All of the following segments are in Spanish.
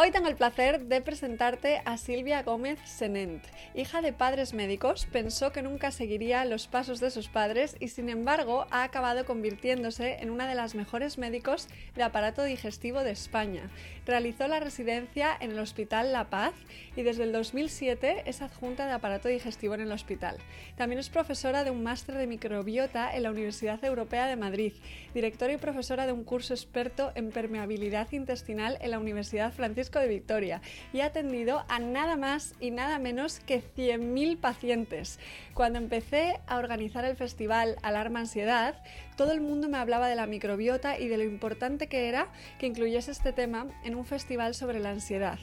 Hoy tengo el placer de presentarte a Silvia Gómez Senent. Hija de padres médicos, pensó que nunca seguiría los pasos de sus padres y sin embargo ha acabado convirtiéndose en una de las mejores médicos de aparato digestivo de España. Realizó la residencia en el Hospital La Paz y desde el 2007 es adjunta de aparato digestivo en el hospital. También es profesora de un máster de microbiota en la Universidad Europea de Madrid, directora y profesora de un curso experto en permeabilidad intestinal en la Universidad Francisco de Victoria y ha atendido a nada más y nada menos que 100.000 pacientes. Cuando empecé a organizar el festival Alarma Ansiedad, todo el mundo me hablaba de la microbiota y de lo importante que era que incluyese este tema en un festival sobre la ansiedad.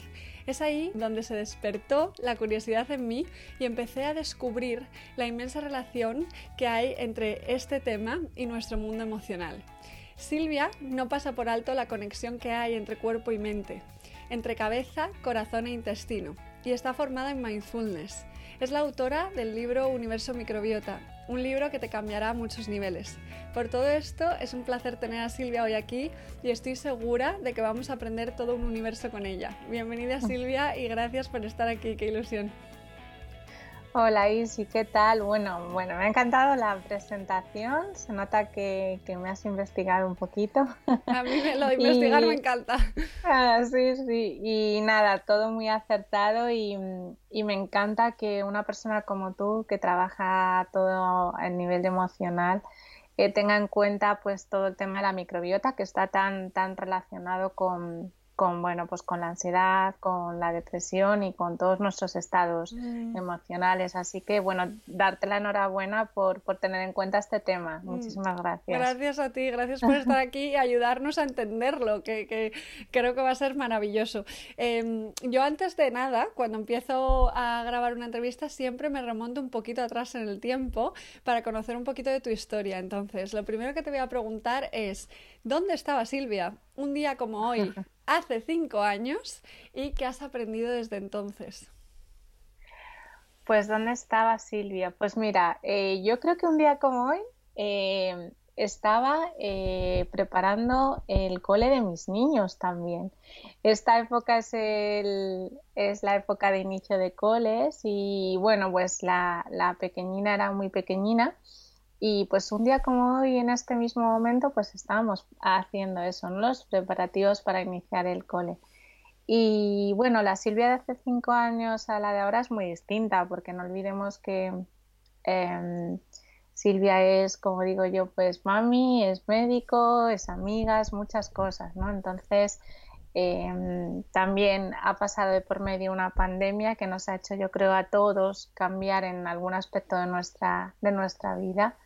Es ahí donde se despertó la curiosidad en mí y empecé a descubrir la inmensa relación que hay entre este tema y nuestro mundo emocional. Silvia no pasa por alto la conexión que hay entre cuerpo y mente entre cabeza, corazón e intestino, y está formada en mindfulness. Es la autora del libro Universo Microbiota, un libro que te cambiará a muchos niveles. Por todo esto, es un placer tener a Silvia hoy aquí y estoy segura de que vamos a aprender todo un universo con ella. Bienvenida Silvia y gracias por estar aquí, qué ilusión. Hola Isi, ¿qué tal? Bueno, bueno, me ha encantado la presentación. Se nota que, me has investigado un poquito. A mí lo de investigar me encanta. Ah, sí, sí. Y nada, todo muy acertado y, me encanta que una persona como tú, que trabaja todo a nivel emocional, eh, tenga en cuenta pues todo el tema de la microbiota que está tan, tan relacionado con, con bueno pues con la ansiedad con la depresión y con todos nuestros estados mm. emocionales. Así que bueno darte la enhorabuena por, por tener en cuenta este tema. Mm. muchísimas gracias. Gracias a ti gracias por estar aquí y ayudarnos a entenderlo que, que creo que va a ser maravilloso. Em, yo antes de nada cuando empiezo a grabar una entrevista siempre me remonto un poquito atrás en el tiempo para conocer un poquito de tu historia. Entonces lo primero que te voy a preguntar es ¿dónde estaba Silvia un día como hoy hace cinco años y qué has aprendido desde entonces. Pues ¿dónde estaba Silvia? Pues mira, eh, yo creo que un día como hoy eh, estaba eh, preparando el cole de mis niños también. Esta época es, es la época de inicio de coles y bueno, pues la, la pequeñina era muy pequeñina y pues un día como hoy, en este mismo momento, pues estábamos haciendo eso, los preparativos para iniciar el cole. Y bueno, la Silvia de hace cinco años a la de ahora es muy distinta, porque no olvidemos que em, Silvia es, como digo yo, pues mami, es médico, es amiga, es muchas cosas, ¿no? Entonces, em, también ha pasado de por medio una pandemia que nos ha hecho, yo creo, a todos cambiar en algún aspecto de nuestra, de nuestra vida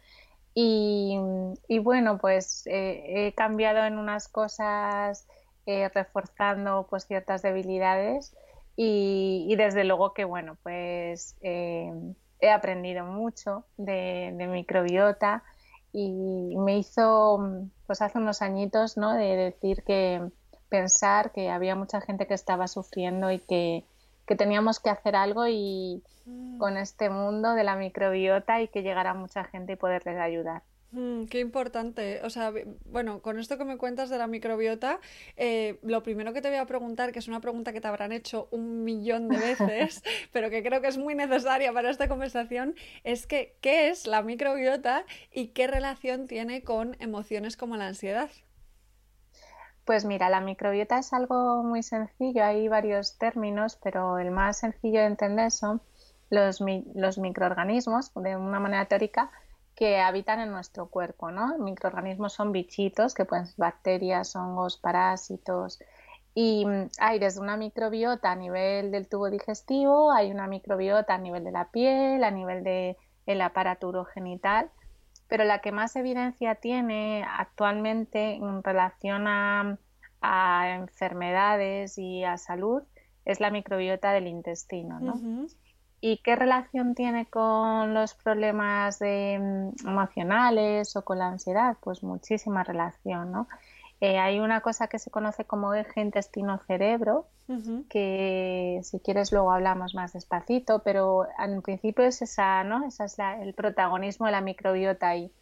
y, bueno, pues eh, he cambiado en unas cosas eh, reforzando pues ciertas debilidades y, desde luego que bueno, pues eh, he aprendido mucho de, microbiota y me hizo pues hace unos añitos ¿no? de decir que pensar que había mucha gente que estaba sufriendo y que, que teníamos que hacer algo y mm. con este mundo de la microbiota y que llegara mucha gente y poderles ayudar. Mm, qué importante. O sea, bueno, con esto que me cuentas de la microbiota, eh, lo primero que te voy a preguntar, que es una pregunta que te habrán hecho un millón de veces, pero que creo que es muy necesaria para esta conversación, es que, ¿qué es la microbiota y qué relación tiene con emociones como la ansiedad? Pues mira, la microbiota es algo muy sencillo, hay varios términos, pero el más sencillo de entender son los, los microorganismos, de una manera teórica, que habitan en nuestro cuerpo, ¿no? Microorganismos son bichitos, que pueden ser bacterias, hongos, parásitos. Y mm, hay desde una microbiota a nivel del tubo digestivo, hay una microbiota a nivel de la piel, a nivel del aparato urogenital pero la que más evidencia tiene actualmente en relación a, enfermedades y a salud es la microbiota del intestino. ¿Y qué relación tiene con los problemas mm, emocionales o con la ansiedad? Pues muchísima relación, ¿no? Eh, hay una cosa que se conoce como eje intestino-cerebro, que si quieres luego hablamos más despacito, pero en principio es esa, ¿no? Esa es el protagonismo de la microbiota ahí.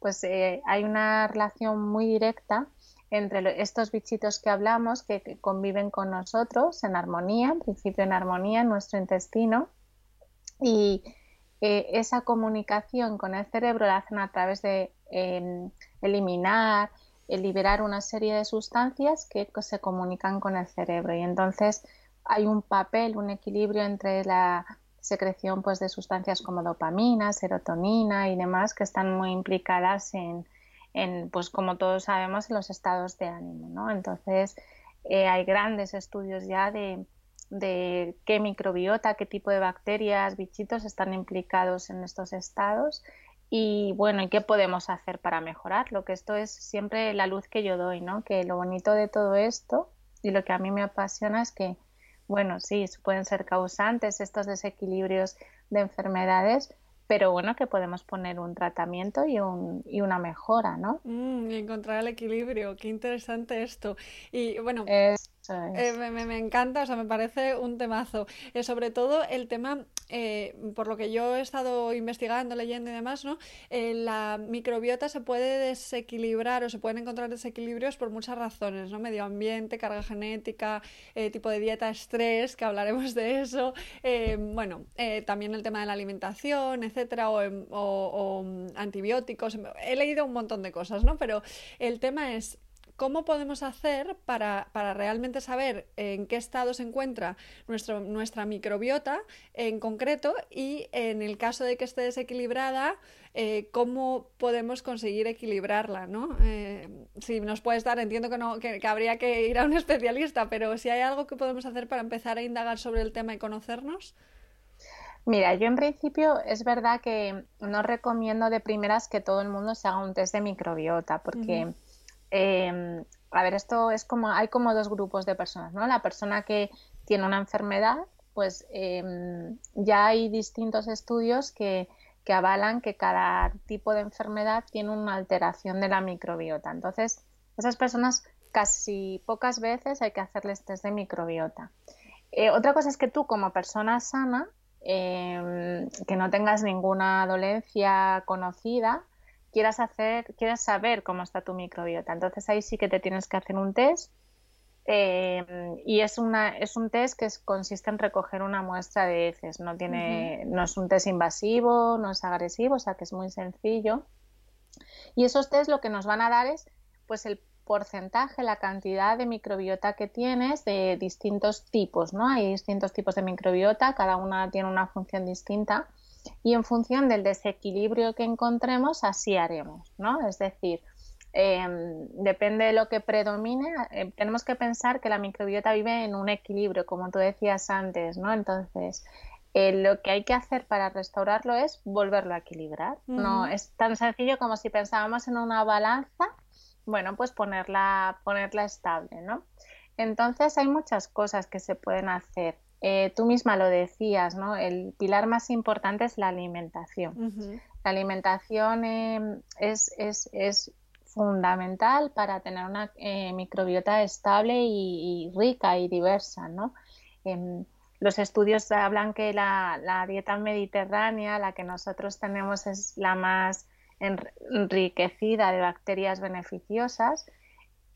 Pues eh, hay una relación muy directa entre estos bichitos que hablamos que, conviven con nosotros en armonía, en principio en armonía en nuestro intestino y eh, esa comunicación con el cerebro la hacen a través de eliminar, liberar una serie de sustancias que se comunican con el cerebro y entonces hay un papel, un equilibrio entre la secreción pues, de sustancias como dopamina, serotonina y demás que están muy implicadas en, en, pues como todos sabemos, en los estados de ánimo. ¿no? Entonces, eh, hay grandes estudios ya de, de, qué microbiota, qué tipo de bacterias, bichitos están implicados en estos estados y bueno, ¿y qué podemos hacer para mejorarlo? Que esto es siempre la luz que yo doy, ¿no? Que lo bonito de todo esto y lo que a mí me apasiona es que, bueno, sí, pueden ser causantes estos desequilibrios de enfermedades, pero bueno, que podemos poner un tratamiento y, un, y una mejora, ¿no? Mm, y encontrar el equilibrio, qué interesante esto. Y bueno, eh, me, encanta, o sea, me parece un temazo. Eh, sobre todo el tema, eh, por lo que yo he estado investigando, leyendo y demás, ¿no? la microbiota se puede desequilibrar o se pueden encontrar desequilibrios por muchas razones, ¿no? Medio ambiente, carga genética, tipo de dieta, estrés, que hablaremos de eso. bueno, también el tema de la alimentación, etcétera, o, em, o mm, antibióticos. He leído un montón de cosas, ¿no? Pero el tema es ¿Cómo podemos hacer para, realmente saber en qué estado se encuentra nuestro, nuestra microbiota en concreto y en el caso de que esté desequilibrada, eh, cómo podemos conseguir equilibrarla? ¿no? Eh, si nos puedes dar, entiendo que, no, que, habría que ir a un especialista, pero si hay algo que podemos hacer para empezar a indagar sobre el tema y conocernos. Mira, yo en principio es verdad que no recomiendo de primeras que todo el mundo se haga un test de microbiota, porque... Em, a ver, esto es como, hay como dos grupos de personas, ¿no? La persona que tiene una enfermedad, pues em, ya hay distintos estudios que, que, avalan que cada tipo de enfermedad tiene una alteración de la microbiota. Entonces, esas personas casi pocas veces hay que hacerles test de microbiota. Eh, otra cosa es que tú como persona sana, em, que no tengas ninguna dolencia conocida, quieras hacer, quieras saber cómo está tu microbiota. Entonces ahí sí que te tienes que hacer un test eh, y es, una, es un test que consiste en recoger una muestra de heces. No, tiene, no es un test invasivo, no es agresivo, o sea que es muy sencillo. Y esos test lo que nos van a dar es pues el porcentaje, la cantidad de microbiota que tienes de distintos tipos, ¿no? Hay distintos tipos de microbiota, cada una tiene una función distinta y en función del desequilibrio que encontremos, así haremos, ¿no? Es decir, em, depende de lo que predomine, eh, tenemos que pensar que la microbiota vive en un equilibrio, como tú decías antes, ¿no? Entonces, eh, lo que hay que hacer para restaurarlo es volverlo a equilibrar. No es tan sencillo como si pensábamos en una balanza, bueno, pues ponerla, ponerla estable, ¿no? Entonces hay muchas cosas que se pueden hacer. Eh, tú misma lo decías, ¿no? El pilar más importante es la alimentación. La alimentación em, es, fundamental para tener una eh, microbiota estable y, rica y diversa, ¿no? Em, los estudios hablan que la, la, dieta mediterránea, la que nosotros tenemos, es la más enriquecida de bacterias beneficiosas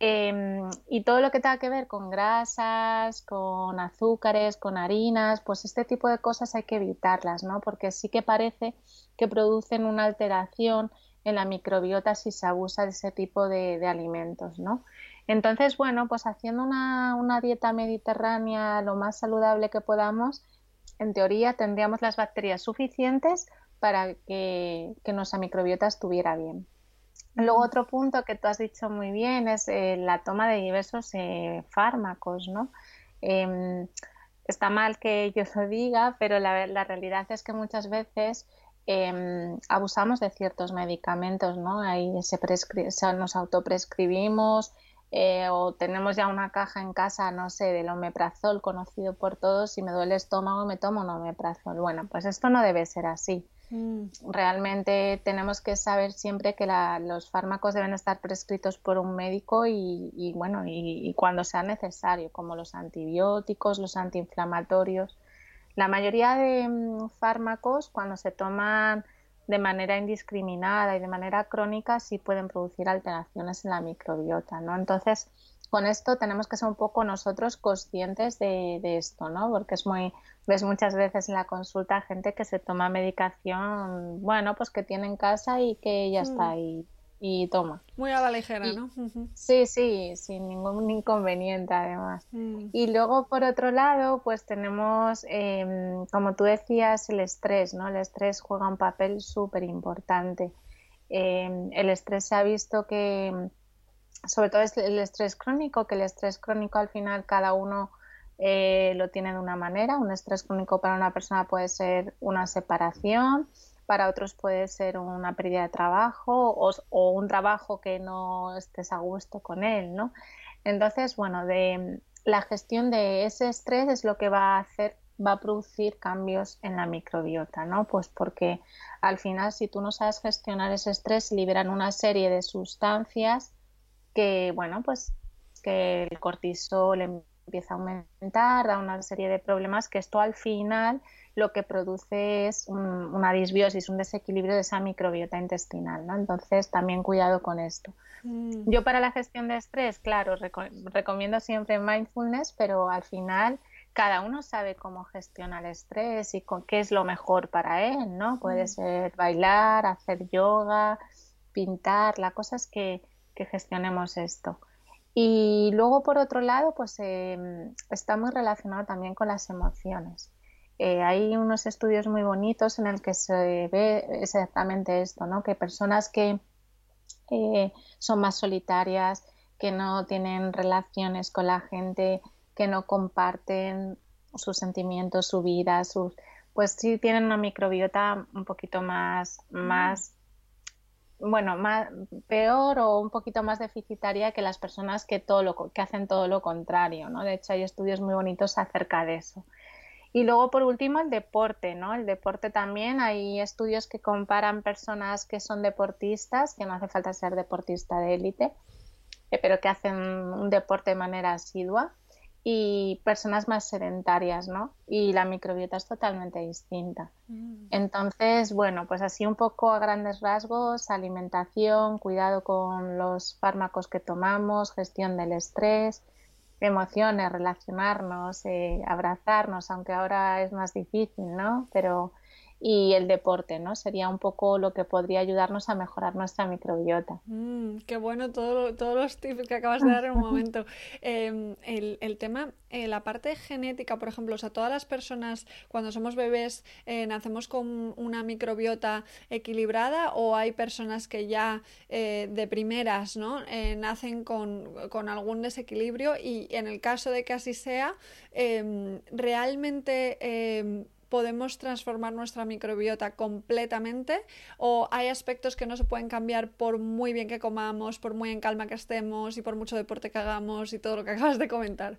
Em, y todo lo que tenga que ver con grasas, con azúcares, con harinas, pues este tipo de cosas hay que evitarlas, ¿no? Porque sí que parece que producen una alteración en la microbiota si se abusa de ese tipo de, alimentos, ¿no? Entonces, bueno, pues haciendo una, dieta mediterránea lo más saludable que podamos, en teoría tendríamos las bacterias suficientes para que nuestra microbiota estuviera bien. Luego otro punto que tú has dicho muy bien es eh, la toma de diversos eh, fármacos, ¿no? Em, está mal que yo lo diga, pero la, realidad es que muchas veces em, abusamos de ciertos medicamentos, ¿no? Ahí se, nos autoprescribimos eh, o tenemos ya una caja en casa, no sé, del omeprazol conocido por todos, si me duele el estómago me tomo un omeprazol. Bueno, pues esto no debe ser así. Mm. Realmente tenemos que saber siempre que los fármacos deben estar prescritos por un médico y, bueno, y, cuando sea necesario, como los antibióticos, los antiinflamatorios. La mayoría de mm, fármacos, cuando se toman de manera indiscriminada y de manera crónica sí pueden producir alteraciones en la microbiota, ¿no? Entonces, con esto tenemos que ser un poco nosotros conscientes de, esto, ¿no? Porque es muy, ves muchas veces en la consulta gente que se toma medicación, bueno, pues que tiene en casa y que ya está mm. ahí y toma. Muy a la ligera, ¿no? Sí, sí, sin ningún inconveniente además. Mm. Y luego, por otro lado, pues tenemos, em, como tú decías, el estrés, ¿no? El estrés juega un papel súper importante. Em, el estrés se ha visto que, sobre todo es el estrés crónico, que el estrés crónico al final cada uno eh, lo tiene de una manera. Un estrés crónico para una persona puede ser una separación, para otros puede ser una pérdida de trabajo o, un trabajo que no estés a gusto con él, ¿no? Entonces, bueno, de la gestión de ese estrés es lo que va a hacer, va a producir cambios en la microbiota, ¿no? Pues porque al final, si tú no sabes gestionar ese estrés, liberan una serie de sustancias que, bueno, pues que el cortisol empieza a aumentar, da una serie de problemas que esto al final lo que produce es una disbiosis, un desequilibrio de esa microbiota intestinal, ¿no? Entonces, también cuidado con esto. Mm. Yo para la gestión de estrés, claro, recomiendo siempre mindfulness, pero al final cada uno sabe cómo gestiona el estrés y con qué es lo mejor para él, ¿no? Puede mm. ser bailar, hacer yoga, pintar, la cosa es que, gestionemos esto. Y luego, por otro lado, pues em, está muy relacionado también con las emociones. Eh, hay unos estudios muy bonitos en el que se ve exactamente esto, ¿no? que personas que eh, son más solitarias, que no tienen relaciones con la gente, que no comparten sus sentimientos, su vida, sus, pues sí tienen una microbiota un poquito más, mm. más bueno, más, peor o un poquito más deficitaria que las personas que, todo lo, que hacen todo lo contrario, ¿no? De hecho, hay estudios muy bonitos acerca de eso. Y luego, por último, el deporte, ¿no? El deporte también, hay estudios que comparan personas que son deportistas, que no hace falta ser deportista de élite, eh, pero que hacen un deporte de manera asidua, y personas más sedentarias, ¿no? Y la microbiota es totalmente distinta. Mm. Entonces, bueno, pues así un poco a grandes rasgos, alimentación, cuidado con los fármacos que tomamos, gestión del estrés, emociones, relacionarnos, eh, abrazarnos, aunque ahora es más difícil, ¿no? Pero y el deporte, ¿no? Sería un poco lo que podría ayudarnos a mejorar nuestra microbiota. Mm, qué bueno todo, todos los tips que acabas de dar en un momento. Em, el, tema, eh, la parte genética, por ejemplo, o sea, todas las personas cuando somos bebés eh, nacemos con una microbiota equilibrada o hay personas que ya eh, de primeras, ¿no? nacen con, con, algún desequilibrio y en el caso de que así sea, em, realmente em, podemos transformar nuestra microbiota completamente o hay aspectos que no se pueden cambiar por muy bien que comamos, por muy en calma que estemos y por mucho deporte que hagamos y todo lo que acabas de comentar?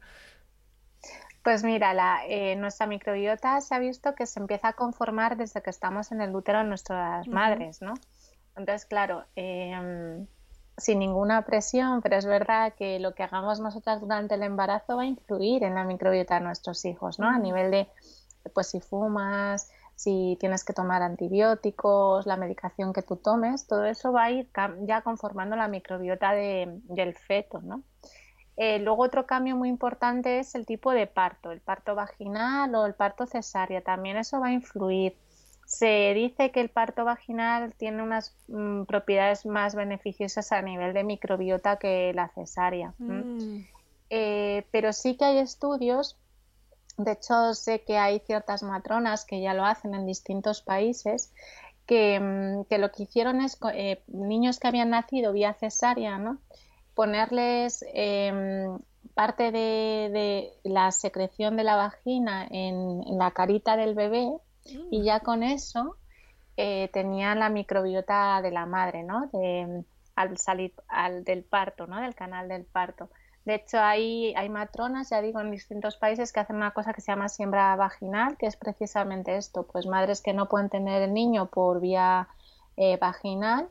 Pues mira, la, eh, nuestra microbiota se ha visto que se empieza a conformar desde que estamos en el útero de nuestras madres, ¿no? Entonces, claro, em, sin ninguna presión, pero es verdad que lo que hagamos nosotras durante el embarazo va a influir en la microbiota de nuestros hijos, ¿no? A nivel de pues si fumas, si tienes que tomar antibióticos, la medicación que tú tomes, todo eso va a ir ya conformando la microbiota del feto, ¿no? Eh, luego otro cambio muy importante es el tipo de parto, el parto vaginal o el parto cesárea, también eso va a influir. Se dice que el parto vaginal tiene unas mm, propiedades más beneficiosas a nivel de microbiota que la cesárea. Mm. Eh, pero sí que hay estudios de hecho, sé que hay ciertas matronas que ya lo hacen en distintos países, que, mm, lo que hicieron es eh, niños que habían nacido vía cesárea, ¿no? ponerles em, parte de, la secreción de la vagina en, la carita del bebé y ya con eso eh, tenían la microbiota de la madre, ¿no? De, al salir al del parto, ¿no? Del canal del parto. De hecho, hay, matronas, ya digo, en distintos países que hacen una cosa que se llama siembra vaginal, que es precisamente esto, pues madres que no pueden tener el niño por vía eh, vaginal,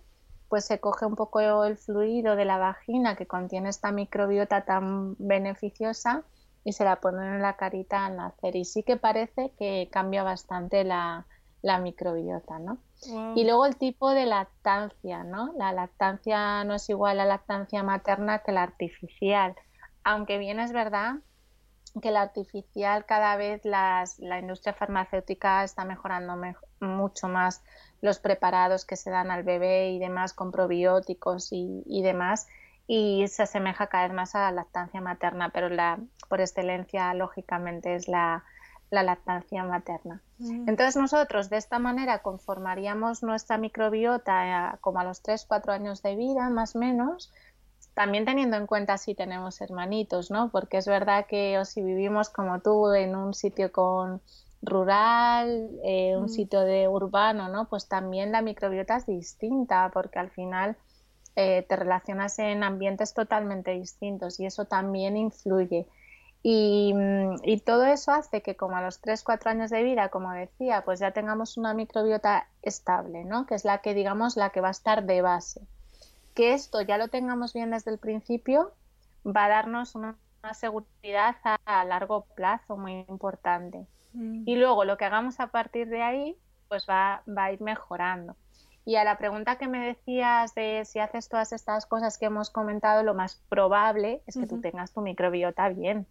pues se coge un poco el fluido de la vagina que contiene esta microbiota tan beneficiosa y se la ponen en la carita al nacer. Y sí que parece que cambia bastante la, la microbiota, ¿no? Y luego el tipo de lactancia, ¿no? La lactancia no es igual a la lactancia materna que la artificial, aunque bien es verdad que la artificial cada vez las, la industria farmacéutica está mejorando mucho más los preparados que se dan al bebé y demás con probióticos y, y demás y se asemeja cada vez más a la lactancia materna, pero la por excelencia lógicamente es la, la lactancia materna. Mm. Entonces nosotros de esta manera conformaríamos nuestra microbiota eh, como a los 3-4 años de vida más o menos, también teniendo en cuenta si tenemos hermanitos, ¿no? Porque es verdad que o si vivimos como tú en un sitio con rural, eh, un mm. sitio de urbano, ¿no? Pues también la microbiota es distinta porque al final eh, te relacionas en ambientes totalmente distintos y eso también influye. Mm, y, todo eso hace que como a los 3-4 años de vida, como decía, pues ya tengamos una microbiota estable, ¿no? Que es la que, digamos, la que va a estar de base. Que esto ya lo tengamos bien desde el principio va a darnos una, seguridad a, largo plazo muy importante. Mm. Y luego lo que hagamos a partir de ahí, pues va, va a ir mejorando. Y a la pregunta que me decías de si haces todas estas cosas que hemos comentado, lo más probable es que tú tengas tu microbiota bien.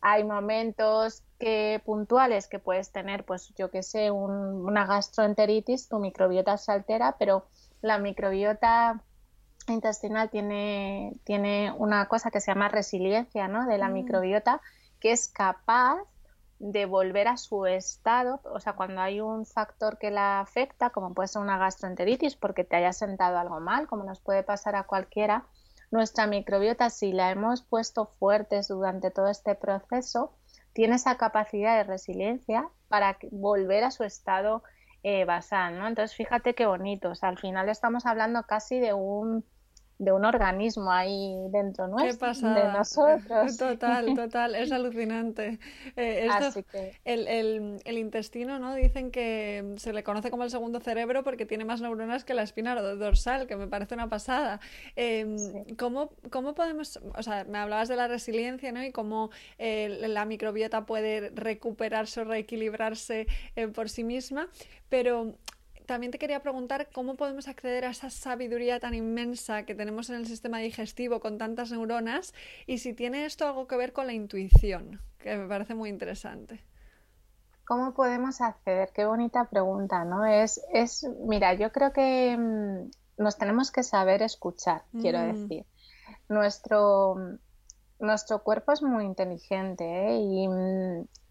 Hay momentos que, puntuales que puedes tener, pues yo que sé, una gastroenteritis, tu microbiota se altera, pero la microbiota intestinal tiene, tiene una cosa que se llama resiliencia ¿no? de la mm. microbiota, que es capaz de volver a su estado, o sea, cuando hay un factor que la afecta, como puede ser una gastroenteritis, porque te haya sentado algo mal, como nos puede pasar a cualquiera, nuestra microbiota, si la hemos puesto fuertes durante todo este proceso, tiene esa capacidad de resiliencia para volver a su estado eh, basal, ¿no? Entonces, fíjate qué bonito. al final estamos hablando casi de un de un organismo ahí dentro nuestro, de nosotros. Total, total, es alucinante. Eh, el, intestino, ¿no? Dicen que se le conoce como el segundo cerebro porque tiene más neuronas que la espina dorsal, que me parece una pasada. Em, ¿cómo, podemos, o sea, me hablabas de la resiliencia, ¿no? Y cómo eh, la microbiota puede recuperarse o reequilibrarse eh, por sí misma, pero también te quería preguntar cómo podemos acceder a esa sabiduría tan inmensa que tenemos en el sistema digestivo con tantas neuronas y si tiene esto algo que ver con la intuición, que me parece muy interesante. ¿Cómo podemos acceder? Qué bonita pregunta, ¿no? Es, es mira, yo creo que mm, nos tenemos que saber escuchar, quiero mm. decir. Nuestro, nuestro cuerpo es muy inteligente ¿eh? y,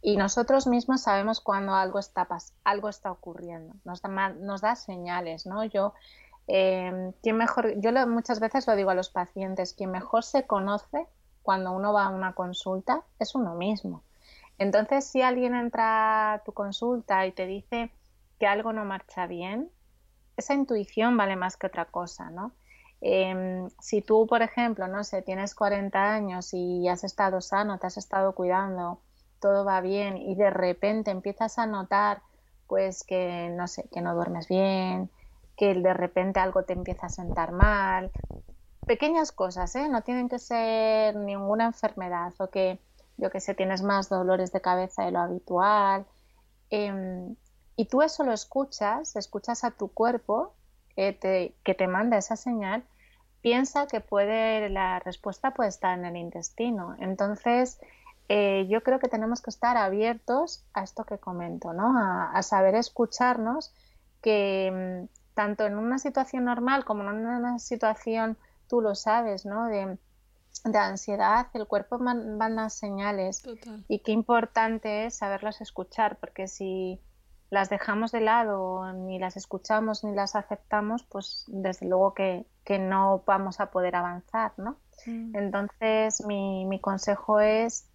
y nosotros mismos sabemos cuando algo está, algo está ocurriendo, nos da, nos da señales, ¿no? Yo, eh, mejor, yo muchas veces lo digo a los pacientes, quien mejor se conoce cuando uno va a una consulta es uno mismo. Entonces, si alguien entra a tu consulta y te dice que algo no marcha bien, esa intuición vale más que otra cosa, ¿no? Em, si tú, por ejemplo, no sé, tienes 40 años y has estado sano, te has estado cuidando, todo va bien y de repente empiezas a notar pues que no sé, que no duermes bien, que de repente algo te empieza a sentar mal, pequeñas cosas, ¿eh? no tienen que ser ninguna enfermedad o que yo que sé, tienes más dolores de cabeza de lo habitual. Em, y tú eso lo escuchas, escuchas a tu cuerpo que te, que te manda esa señal, piensa que puede, la respuesta puede estar en el intestino. Entonces, eh, yo creo que tenemos que estar abiertos a esto que comento, ¿no? a, saber escucharnos, que mm, tanto en una situación normal como en una situación, tú lo sabes, ¿no? de, ansiedad, el cuerpo manda señales y qué importante es saberlas escuchar, porque si las dejamos de lado, ni las escuchamos, ni las aceptamos, pues desde luego que, no vamos a poder avanzar, ¿no? Mm. Entonces, mi, mi consejo es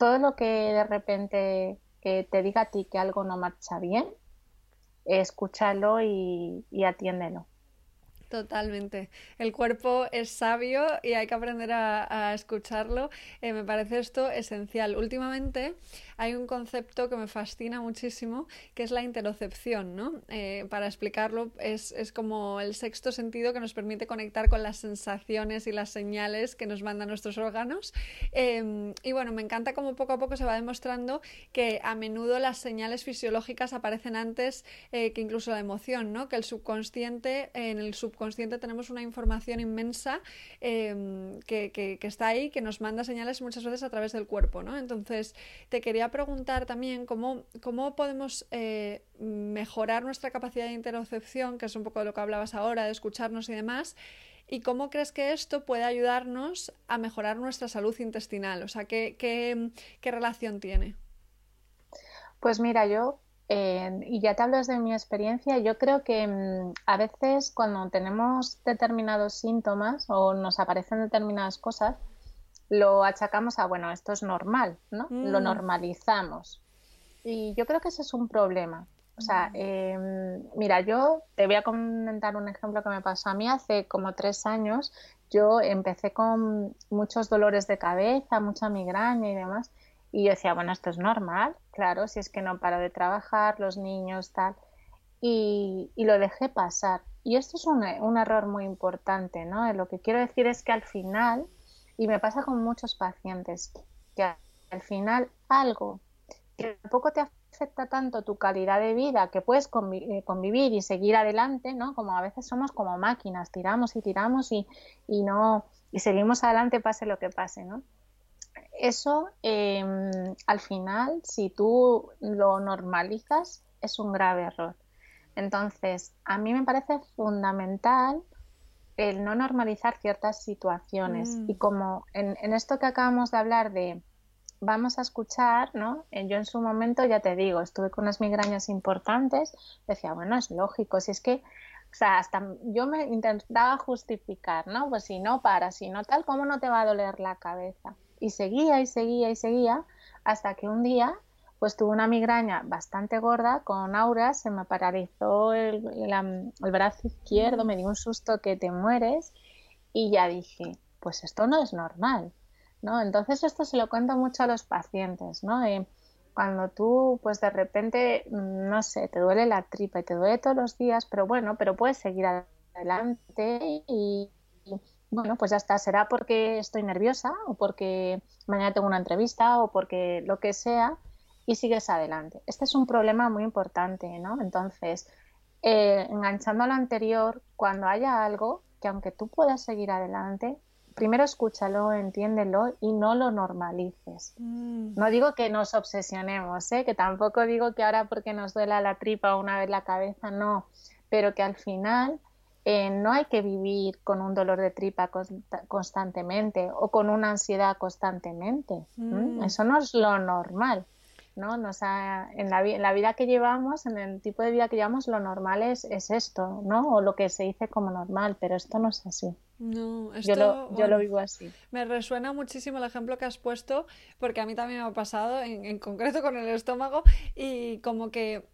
todo lo que de repente que te diga a ti que algo no marcha bien, escúchalo y, atiéndelo. Totalmente. El cuerpo es sabio y hay que aprender a, escucharlo. Eh, me parece esto esencial. Últimamente hay un concepto que me fascina muchísimo, que es la interocepción. ¿no? Eh, para explicarlo, es, como el sexto sentido que nos permite conectar con las sensaciones y las señales que nos mandan nuestros órganos. Em, y bueno, me encanta cómo poco a poco se va demostrando que a menudo las señales fisiológicas aparecen antes eh, que incluso la emoción, ¿no? que el subconsciente, en el subconsciente, consciente tenemos una información inmensa em, que, está ahí, que nos manda señales muchas veces a través del cuerpo, ¿no? Entonces, te quería preguntar también cómo, podemos eh, mejorar nuestra capacidad de interocepción, que es un poco de lo que hablabas ahora, de escucharnos y demás, ¿Y cómo crees que esto puede ayudarnos a mejorar nuestra salud intestinal? O sea, ¿qué, qué relación tiene? Pues mira, yo y ya te hablas de mi experiencia, yo creo que mm, a veces cuando tenemos determinados síntomas o nos aparecen determinadas cosas, lo achacamos a, bueno, esto es normal, ¿no? Lo mm. normalizamos. Y yo creo que ese es un problema. O sea, mm. em, mira, yo te voy a comentar un ejemplo que me pasó a mí hace como tres años. Yo empecé con muchos dolores de cabeza, mucha migraña y demás. Y yo decía, bueno, esto es normal, claro, si es que no paro de trabajar, los niños, tal. Y, lo dejé pasar. Y esto es un, un, error muy importante, ¿no? Lo que quiero decir es que al final, y me pasa con muchos pacientes, que al final algo que tampoco te afecta tanto tu calidad de vida, que puedes eh, convivir y seguir adelante, ¿no? Como a veces somos como máquinas, tiramos y tiramos y, y no, y seguimos adelante pase lo que pase, ¿no? Eso em, al final, si tú lo normalizas, es un grave error. Entonces, a mí me parece fundamental el no normalizar ciertas situaciones. Mm. Y como en, esto que acabamos de hablar de vamos a escuchar, ¿no? Eh, yo en su momento, ya te digo, estuve con unas migrañas importantes, decía, bueno, es lógico, si es que, o sea, hasta yo me intentaba justificar, ¿no? Pues si no para, si no tal, ¿cómo no te va a doler la cabeza? Y seguía y seguía y seguía hasta que un día pues tuve una migraña bastante gorda con auras, se me paralizó el, brazo izquierdo, me dio un susto que te mueres y ya dije, pues esto no es normal, ¿no? Entonces esto se lo cuento mucho a los pacientes, ¿no? cuando tú pues de repente, no sé, te duele la tripa y te duele todos los días, pero bueno, pero puedes seguir adelante y, bueno, pues ya está, será porque estoy nerviosa o porque mañana tengo una entrevista o porque lo que sea y sigues adelante. Este es un problema muy importante, ¿no? Entonces, eh, enganchando a lo anterior, cuando haya algo que aunque tú puedas seguir adelante, primero escúchalo, entiéndelo y no lo normalices. Mm. No digo que nos obsesionemos, ¿eh? que tampoco digo que ahora porque nos duela la tripa o una vez la cabeza, no, pero que al final eh, no hay que vivir con un dolor de tripa constantemente o con una ansiedad constantemente. Mm. Eso no es lo normal. ¿no? Nos en, la, vida que llevamos, en el tipo de vida que llevamos, lo normal es, esto, ¿no? O lo que se dice como normal, pero esto no es así. No, yo, lo, yo lo vivo así. Me resuena muchísimo el ejemplo que has puesto, porque a mí también me ha pasado, en, en concreto con el estómago, y como que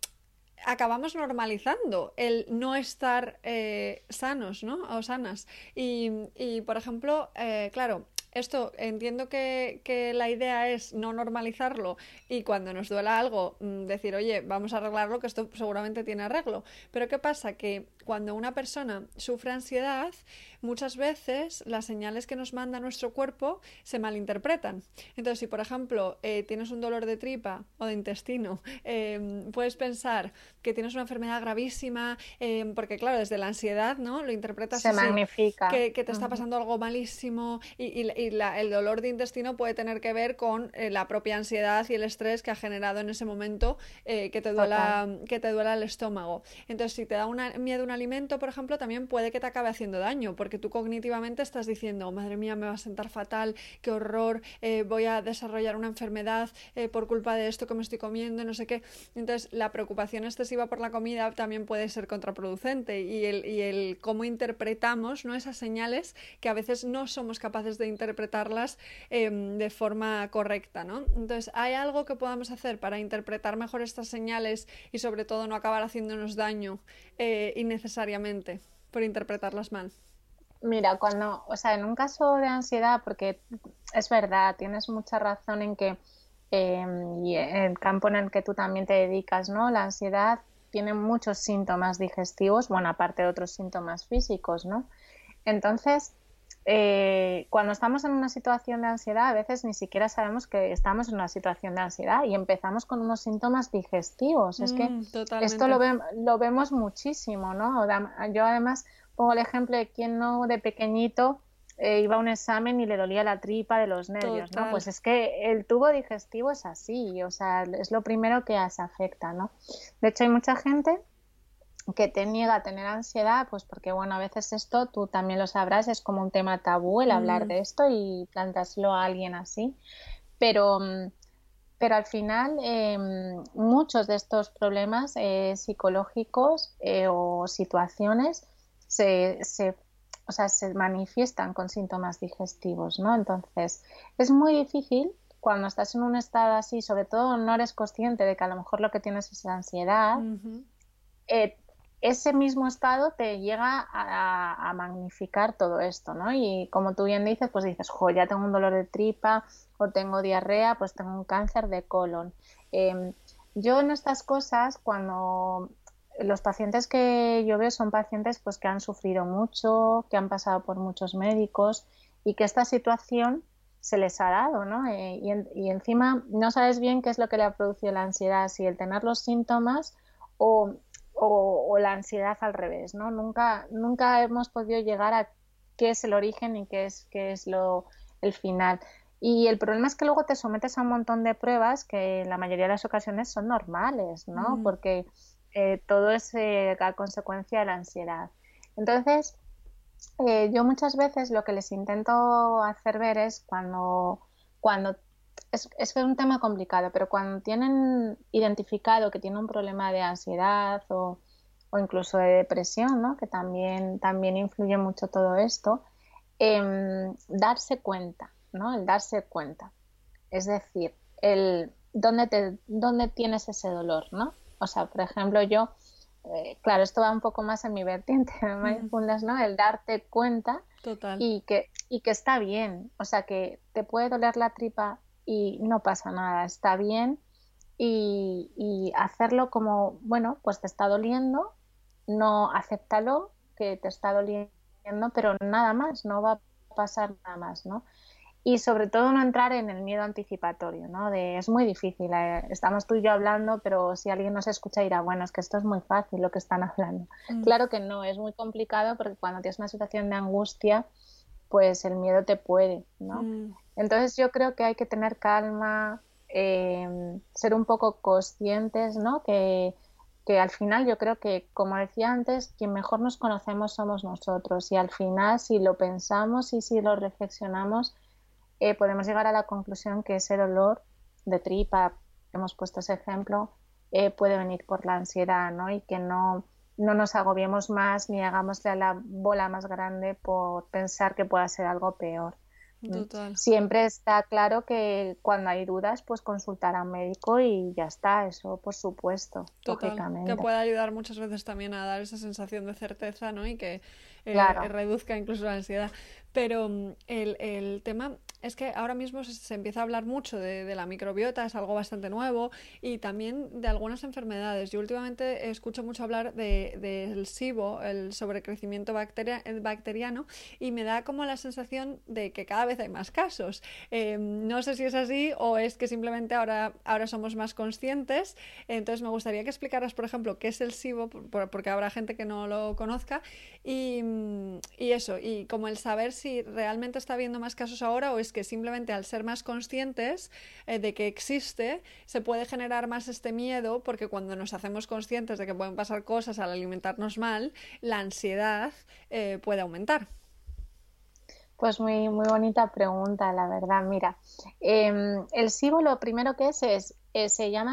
acabamos normalizando el no estar eh, sanos, ¿no? O sanas. Y, y por ejemplo, eh, claro, esto entiendo que, que, la idea es no normalizarlo y cuando nos duela algo mm, decir, oye, vamos a arreglarlo, que esto seguramente tiene arreglo. Pero ¿qué pasa? Que cuando una persona sufre ansiedad, muchas veces las señales que nos manda nuestro cuerpo se malinterpretan. Entonces, si por ejemplo eh, tienes un dolor de tripa o de intestino, em, puedes pensar que tienes una enfermedad gravísima, em, porque claro, desde la ansiedad, ¿no? Lo interpretas se magnifica. Que, te está pasando algo malísimo y, el dolor de intestino puede tener que ver con eh, la propia ansiedad y el estrés que ha generado en ese momento eh, que, te duela, que te duela el estómago. Entonces, si te da una, miedo un alimento, por ejemplo, también puede que te acabe haciendo daño, porque tú cognitivamente estás diciendo, madre mía, me va a sentar fatal, qué horror, eh, voy a desarrollar una enfermedad eh, por culpa de esto que me estoy comiendo, no sé qué. Entonces, la preocupación excesiva por la comida también puede ser contraproducente y el, y el cómo interpretamos ¿no? esas señales que a veces no somos capaces de interpretarlas em, de forma correcta. ¿no? Entonces, ¿hay algo que podamos hacer para interpretar mejor estas señales y sobre todo no acabar haciéndonos daño eh, innecesariamente? por interpretarlas mal. Mira, cuando, o sea, en un caso de ansiedad, porque es verdad, tienes mucha razón en que em, y el campo en el que tú también te dedicas, ¿no? La ansiedad tiene muchos síntomas digestivos, bueno, aparte de otros síntomas físicos, ¿no? Entonces, eh, cuando estamos en una situación de ansiedad, a veces ni siquiera sabemos que estamos en una situación de ansiedad y empezamos con unos síntomas digestivos. es que mm, esto lo, lo, vemos muchísimo, ¿no? Yo además pongo el ejemplo de quien no de pequeñito eh, iba a un examen y le dolía la tripa de los nervios, ¿no? Pues es que el tubo digestivo es así, o sea, es lo primero que se afecta, ¿no? De hecho, hay mucha gente que te niega a tener ansiedad, pues porque, bueno, a veces esto, tú también lo sabrás, es como un tema tabú el hablar mm. de esto y plantárselo a alguien así. Pero, pero al final, em, muchos de estos problemas eh, psicológicos eh, o situaciones se, se, o sea, se manifiestan con síntomas digestivos, ¿no? Entonces, es muy difícil cuando estás en un estado así, sobre todo no eres consciente de que a lo mejor lo que tienes es ansiedad, ese mismo estado te llega a, magnificar todo esto, ¿no? Y como tú bien dices, pues dices, jo, ya tengo un dolor de tripa o tengo diarrea, pues tengo un cáncer de colon. Em, yo en estas cosas, cuando los pacientes que yo veo son pacientes pues que han sufrido mucho, que han pasado por muchos médicos y que esta situación se les ha dado, ¿no? Eh, y, y, encima no sabes bien qué es lo que le ha producido la ansiedad, si el tener los síntomas o o, la ansiedad al revés, ¿no? Nunca, nunca hemos podido llegar a qué es el origen y qué es, qué es lo, el final. Y el problema es que luego te sometes a un montón de pruebas que en la mayoría de las ocasiones son normales, ¿no? Porque eh, todo es eh, a consecuencia de la ansiedad. Entonces, eh, yo muchas veces lo que les intento hacer ver es cuando, cuando es, es un tema complicado, pero cuando tienen identificado que tienen un problema de ansiedad o, incluso de depresión, ¿no? que también, también influye mucho todo esto, em, darse cuenta, ¿no? el darse cuenta. Es decir, el dónde, te, dónde tienes ese dolor, ¿no? O sea, por ejemplo, yo, eh, claro, esto va un poco más en mi vertiente de mindfulness, ¿no? El darte cuenta Y, que, y que está bien, o sea, que te puede doler la tripa y no pasa nada, está bien y, hacerlo como, bueno, pues te está doliendo, no acéptalo que te está doliendo, pero nada más, no va a pasar nada más, ¿no? Y sobre todo no entrar en el miedo anticipatorio, ¿no? De, es muy difícil, eh, estamos tú y yo hablando, pero si alguien nos escucha dirá, bueno, es que esto es muy fácil lo que están hablando. Mm. Claro que no, es muy complicado porque cuando tienes una situación de angustia, pues el miedo te puede, ¿no? Mm. Entonces yo creo que hay que tener calma, em, ser un poco conscientes, ¿no? Que, al final yo creo que, como decía antes, quien mejor nos conocemos somos nosotros y al final si lo pensamos y si lo reflexionamos, eh, podemos llegar a la conclusión que ese dolor de tripa, hemos puesto ese ejemplo, eh, puede venir por la ansiedad, ¿no? Y que no, no nos agobiemos más ni hagámosle a la bola más grande por pensar que pueda ser algo peor. Siempre está claro que cuando hay dudas, pues consultar a un médico y ya está, eso por supuesto, Que puede ayudar muchas veces también a dar esa sensación de certeza, ¿no? Y que eh, reduzca incluso la ansiedad. Pero mm, el, el tema es que ahora mismo se, empieza a hablar mucho de, la microbiota, es algo bastante nuevo, y también de algunas enfermedades. Yo últimamente escucho mucho hablar del de, SIBO, el sobrecrecimiento bacteriano, y me da como la sensación de que cada vez hay más casos. Em, no sé si es así o es que simplemente ahora, ahora somos más conscientes. Entonces me gustaría que explicaras, por ejemplo, qué es el SIBO, porque habrá gente que no lo conozca, y, y eso, y como el saber si realmente está habiendo más casos ahora o es que simplemente al ser más conscientes eh, de que existe, se puede generar más este miedo porque cuando nos hacemos conscientes de que pueden pasar cosas al alimentarnos mal, la ansiedad eh, puede aumentar. Pues muy, muy bonita pregunta, la verdad. Mira, em, el SIBO lo primero que es es, eh, se llama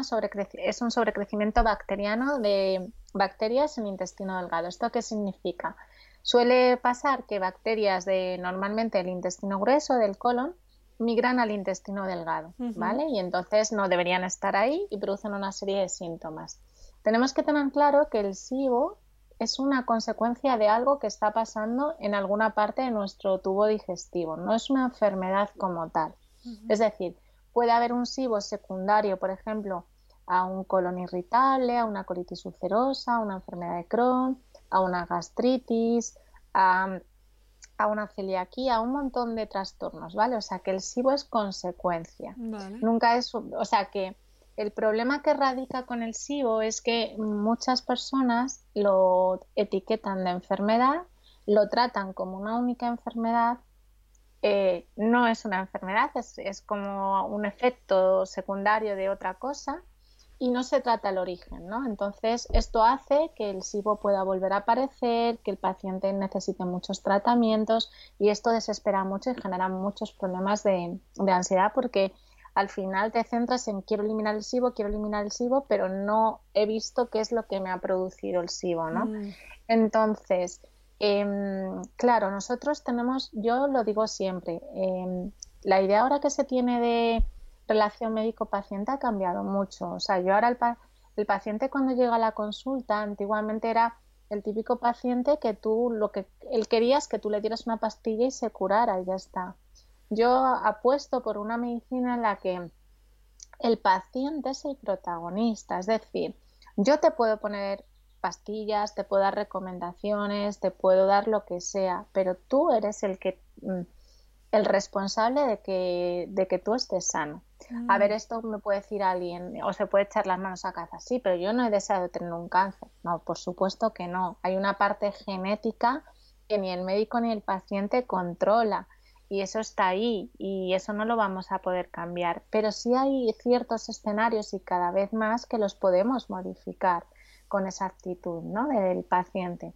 es un sobrecrecimiento bacteriano de bacterias en intestino delgado. ¿Esto qué significa? Suele pasar que bacterias de normalmente el intestino grueso del colon migran al intestino delgado, ¿vale? Y entonces no deberían estar ahí y producen una serie de síntomas. Tenemos que tener claro que el SIBO es una consecuencia de algo que está pasando en alguna parte de nuestro tubo digestivo, no es una enfermedad como tal. Es decir, puede haber un SIBO secundario, por ejemplo, a un colon irritable, a una colitis ulcerosa, a una enfermedad de Crohn, a una gastritis, a, una celiaquía, a un montón de trastornos, ¿vale? O sea que el SIBO es consecuencia. Nunca es, o sea que el problema que radica con el SIBO es que muchas personas lo etiquetan de enfermedad, lo tratan como una única enfermedad. Eh, no es una enfermedad, es, es, como un efecto secundario de otra cosa y no se trata el origen, ¿no? Entonces, esto hace que el SIBO pueda volver a aparecer, que el paciente necesite muchos tratamientos y esto desespera mucho y genera muchos problemas de, ansiedad porque al final te centras en quiero eliminar el SIBO, quiero eliminar el SIBO, pero no he visto qué es lo que me ha producido el SIBO, ¿no? Mm. Entonces, em, claro, nosotros tenemos, yo lo digo siempre, em, la idea ahora que se tiene de relación médico-paciente ha cambiado mucho. O sea, yo ahora el, paciente cuando llega a la consulta, antiguamente era el típico paciente que tú lo que él quería es que tú le dieras una pastilla y se curara y ya está. Yo apuesto por una medicina en la que el paciente es el protagonista, es decir, yo te puedo poner pastillas, te puedo dar recomendaciones, te puedo dar lo que sea, pero tú eres el que mm, el responsable de que, de que tú estés sano. A ver, mm. esto me puede decir alguien, o se puede echar las manos a casa, sí, pero yo no he deseado tener un cáncer. No, por supuesto que no. Hay una parte genética que ni el médico ni el paciente controla y eso está ahí y eso no lo vamos a poder cambiar. Pero sí hay ciertos escenarios y cada vez más que los podemos modificar con esa actitud ¿no? del paciente.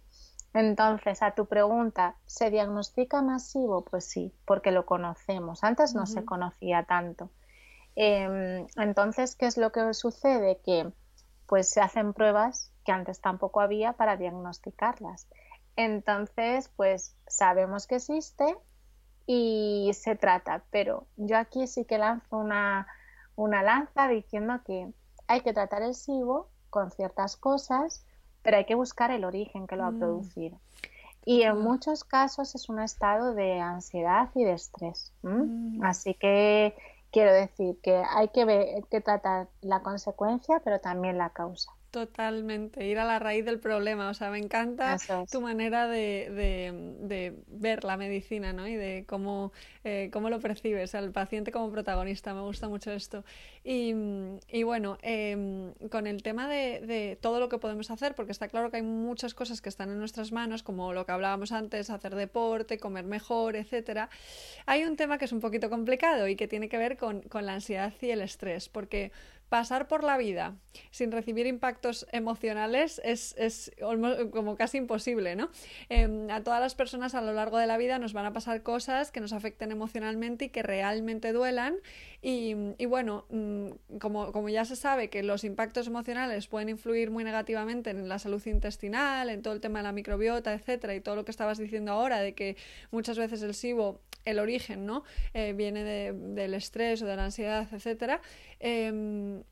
Entonces, a tu pregunta, ¿se diagnostica masivo? Pues sí, porque lo conocemos. Antes no se conocía tanto. Em, entonces, ¿qué es lo que sucede? Que pues se hacen pruebas que antes tampoco había para diagnosticarlas. Entonces, pues sabemos que existe y se trata, pero yo aquí sí que lanzo una, una lanza diciendo que hay que tratar el SIBO con ciertas cosas pero hay que buscar el origen que lo ha mm. producido. Y en muchos casos es un estado de ansiedad y de estrés. Mm. Así que quiero decir que hay que, ver, que tratar la consecuencia, pero también la causa. Totalmente, ir a la raíz del problema. O sea, me encanta tu manera de, de, ver la medicina, ¿no? Y de cómo, eh, cómo lo percibes, al paciente como protagonista. Me gusta mucho esto. Y, y bueno, em, con el tema de, de, todo lo que podemos hacer, porque está claro que hay muchas cosas que están en nuestras manos, como lo que hablábamos antes, hacer deporte, comer mejor, etcétera. Hay un tema que es un poquito complicado y que tiene que ver con, con la ansiedad y el estrés, porque pasar por la vida sin recibir impactos emocionales es, es como casi imposible, ¿no? Em, a todas las personas a lo largo de la vida nos van a pasar cosas que nos afecten emocionalmente y que realmente duelan. Y, y bueno, mm, como, como, ya se sabe que los impactos emocionales pueden influir muy negativamente en la salud intestinal, en todo el tema de la microbiota, etcétera, y todo lo que estabas diciendo ahora de que muchas veces el SIBO, el origen, ¿no? Eh, viene de, del estrés o de la ansiedad, etcétera. Em,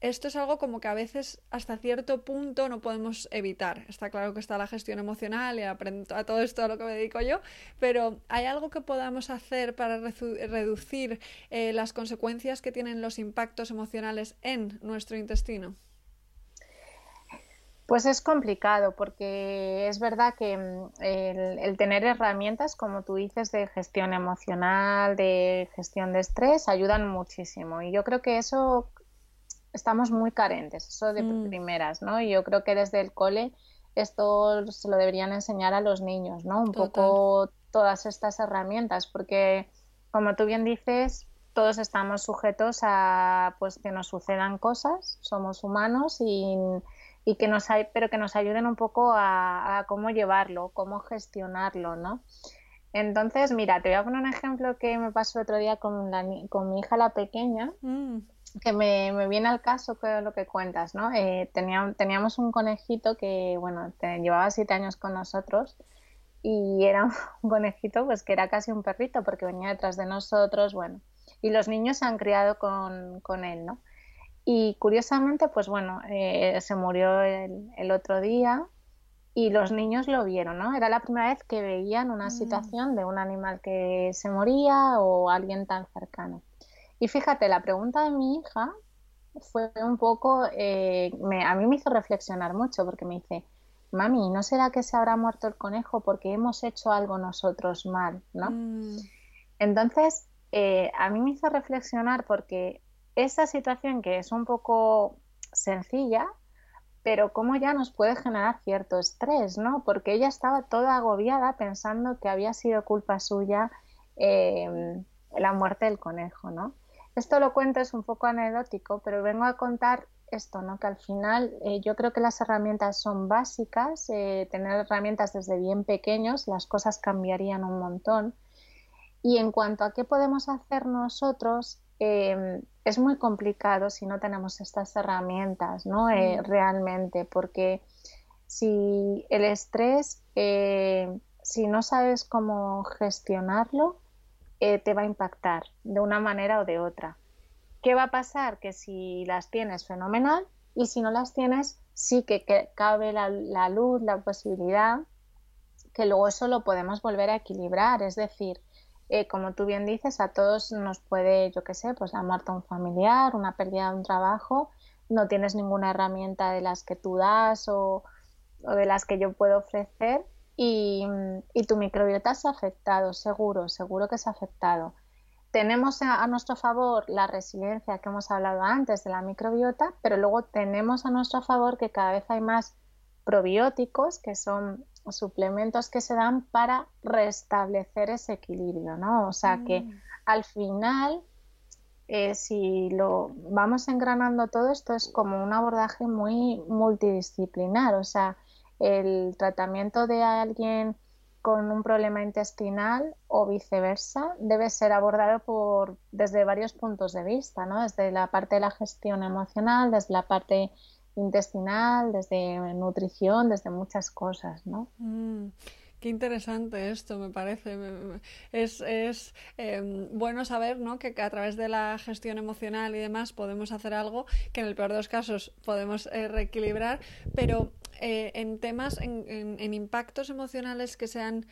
esto es algo como que a veces hasta cierto punto no podemos evitar. Está claro que está la gestión emocional y aprendo a todo esto a lo que me dedico yo, pero ¿hay algo que podamos hacer para reducir eh, las consecuencias que tienen los impactos emocionales en nuestro intestino? Pues es complicado porque es verdad que mm, el, tener herramientas, como tú dices, de gestión emocional, de gestión de estrés, ayudan muchísimo. Y yo creo que eso estamos muy carentes, eso de mm. primeras, ¿no? Y yo creo que desde el cole esto se lo deberían enseñar a los niños, ¿no? Un poco todas estas herramientas, porque como tú bien dices, todos estamos sujetos a pues que nos sucedan cosas, somos humanos y y que nos hay, pero que nos ayuden un poco a, cómo llevarlo, cómo gestionarlo, ¿no? Entonces, mira, te voy a poner un ejemplo que me pasó otro día con, con mi hija la pequeña, mm. que me, viene al caso que lo que cuentas, ¿no? Eh, teníamos un conejito que, bueno, llevaba siete años con nosotros y era un conejito pues que era casi un perrito porque venía detrás de nosotros, bueno, y los niños se han criado con, con él, ¿no? Y curiosamente, pues bueno, eh, se murió el, otro día y los niños lo vieron, ¿no? Era la primera vez que veían una mm. situación de un animal que se moría o alguien tan cercano. Y fíjate, la pregunta de mi hija fue un poco, eh, a mí me hizo reflexionar mucho porque me dice, mami, ¿no será que se habrá muerto el conejo porque hemos hecho algo nosotros mal, ¿no? Mm. Entonces, eh, a mí me hizo reflexionar porque esa situación que es un poco sencilla, pero cómo ya nos puede generar cierto estrés, ¿no? Porque ella estaba toda agobiada pensando que había sido culpa suya em, la muerte del conejo, ¿no? Esto lo cuento es un poco anecdótico, pero vengo a contar esto, ¿no? Que al final eh, yo creo que las herramientas son básicas, eh, tener herramientas desde bien pequeños, las cosas cambiarían un montón. Y en cuanto a qué podemos hacer nosotros, Em, es muy complicado si no tenemos estas herramientas, ¿no? Eh, realmente, porque si el estrés, eh, si no sabes cómo gestionarlo, eh, te va a impactar de una manera o de otra. ¿Qué va a pasar? Que si las tienes, fenomenal, y si no las tienes, sí que, cabe la, la luz, la posibilidad, que luego eso lo podemos volver a equilibrar, es decir, eh, como tú bien dices, a todos nos puede, yo qué sé, pues la muerte un familiar, una pérdida de un trabajo, no tienes ninguna herramienta de las que tú das o, de las que yo puedo ofrecer y, tu microbiota se ha afectado, seguro, seguro que se ha afectado. Tenemos a, nuestro favor la resiliencia que hemos hablado antes de la microbiota, pero luego tenemos a nuestro favor que cada vez hay más probióticos, que son suplementos que se dan para restablecer ese equilibrio, ¿no? O sea que mm. al final, eh, si lo vamos engranando todo esto, es como un abordaje muy multidisciplinar, o sea, el tratamiento de alguien con un problema intestinal o viceversa debe ser abordado por, desde varios puntos de vista, ¿no? Desde la parte de la gestión emocional, desde la parte intestinal, desde nutrición, desde muchas cosas, ¿no? Mm, qué interesante esto, me parece. Es, es em, bueno saber ¿no? que, a través de la gestión emocional y demás podemos hacer algo que en el peor de los casos podemos eh, reequilibrar, pero eh, en temas, en, en impactos emocionales que sean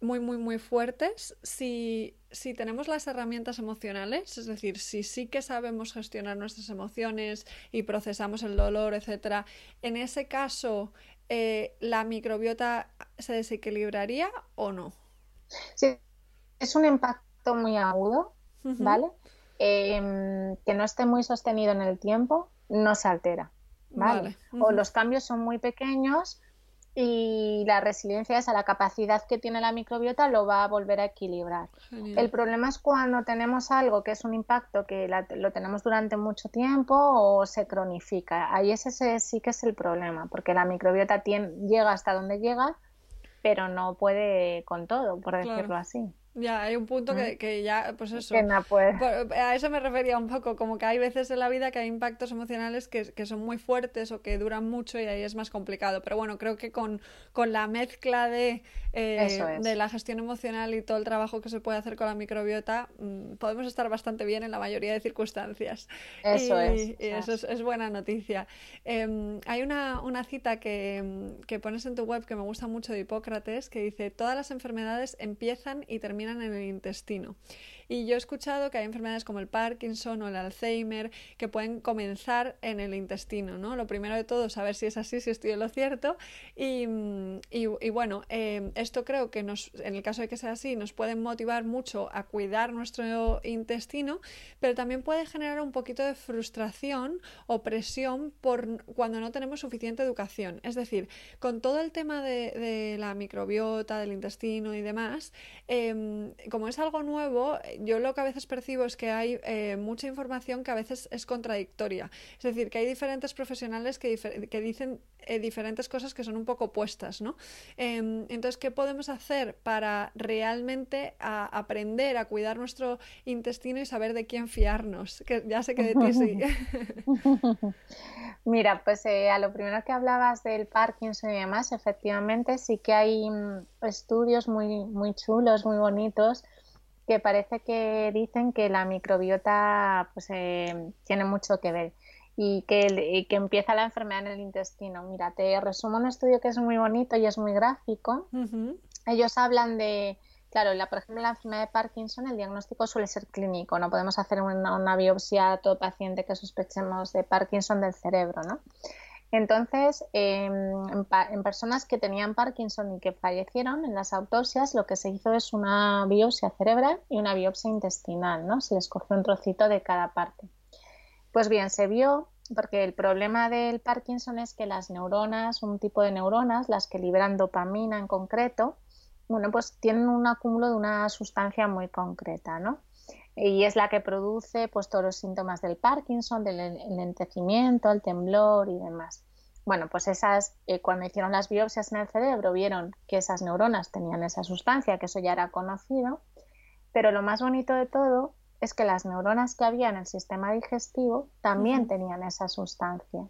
muy, muy, muy fuertes si, si tenemos las herramientas emocionales, es decir, si sí que sabemos gestionar nuestras emociones y procesamos el dolor, etcétera, en ese caso, eh, ¿la microbiota se desequilibraría o no? Sí, es un impacto muy agudo, ¿vale? Em, que no esté muy sostenido en el tiempo, no se altera, ¿vale? O los cambios son muy pequeños y la resiliencia es a la capacidad que tiene la microbiota lo va a volver a equilibrar. El problema es cuando tenemos algo que es un impacto que lo tenemos durante mucho tiempo o se cronifica. Ahí ese, sí que es el problema, porque la microbiota llega hasta donde llega, pero no puede con todo, por decirlo así. Ya, hay un punto que, que ya, pues eso. Pues. A eso me refería un poco, como que hay veces en la vida que hay impactos emocionales que, que, son muy fuertes o que duran mucho y ahí es más complicado. Pero bueno, creo que con, con la mezcla de, eh, de la gestión emocional y todo el trabajo que se puede hacer con la microbiota, mm, podemos estar bastante bien en la mayoría de circunstancias. Eso es. Y eso es, buena noticia. Em, hay una, una cita que, que pones en tu web que me gusta mucho de Hipócrates que dice: Todas las enfermedades empiezan y terminan en el intestino. Y yo he escuchado que hay enfermedades como el Parkinson o el Alzheimer que pueden comenzar en el intestino, ¿no? Lo primero de todo, saber si es así, si estoy en lo cierto. Y, y, bueno, eh, esto creo que nos, en el caso de que sea así, nos puede motivar mucho a cuidar nuestro intestino, pero también puede generar un poquito de frustración o presión por cuando no tenemos suficiente educación. Es decir, con todo el tema de, la microbiota, del intestino y demás, em, como es algo nuevo, yo lo que a veces percibo es que hay eh, mucha información que a veces es contradictoria. Es decir, que hay diferentes profesionales que, dicen eh, diferentes cosas que son un poco opuestas, ¿no? Em, entonces, ¿qué podemos hacer para realmente aprender a cuidar nuestro intestino y saber de quién fiarnos? Que ya sé que de ti sí. Mira, pues eh, a lo primero que hablabas del Parkinson y demás, efectivamente sí que hay mm, estudios muy, muy chulos, muy bonitos que parece que dicen que la microbiota pues, eh, tiene mucho que ver. y que, que, empieza la enfermedad en el intestino. Mira, te resumo un estudio que es muy bonito y es muy gráfico. Ellos hablan de, claro, la, por ejemplo, la enfermedad de Parkinson, el diagnóstico suele ser clínico, no podemos hacer una, una biopsia a todo paciente que sospechemos de Parkinson del cerebro, ¿no? Entonces, em, en, personas que tenían Parkinson y que fallecieron en las autopsias, lo que se hizo es una biopsia cerebral y una biopsia intestinal, ¿no? Se les cogió un trocito de cada parte. Pues bien, se vio, porque el problema del Parkinson es que las neuronas, un tipo de neuronas, las que liberan dopamina en concreto, bueno, pues tienen un acúmulo de una sustancia muy concreta, ¿no? Y es la que produce pues todos los síntomas del Parkinson, del enlentecimiento, el temblor y demás. Bueno, pues esas, eh, cuando hicieron las biopsias en el cerebro, vieron que esas neuronas tenían esa sustancia, que eso ya era conocido, pero lo más bonito de todo es que las neuronas que había en el sistema digestivo también tenían esa sustancia.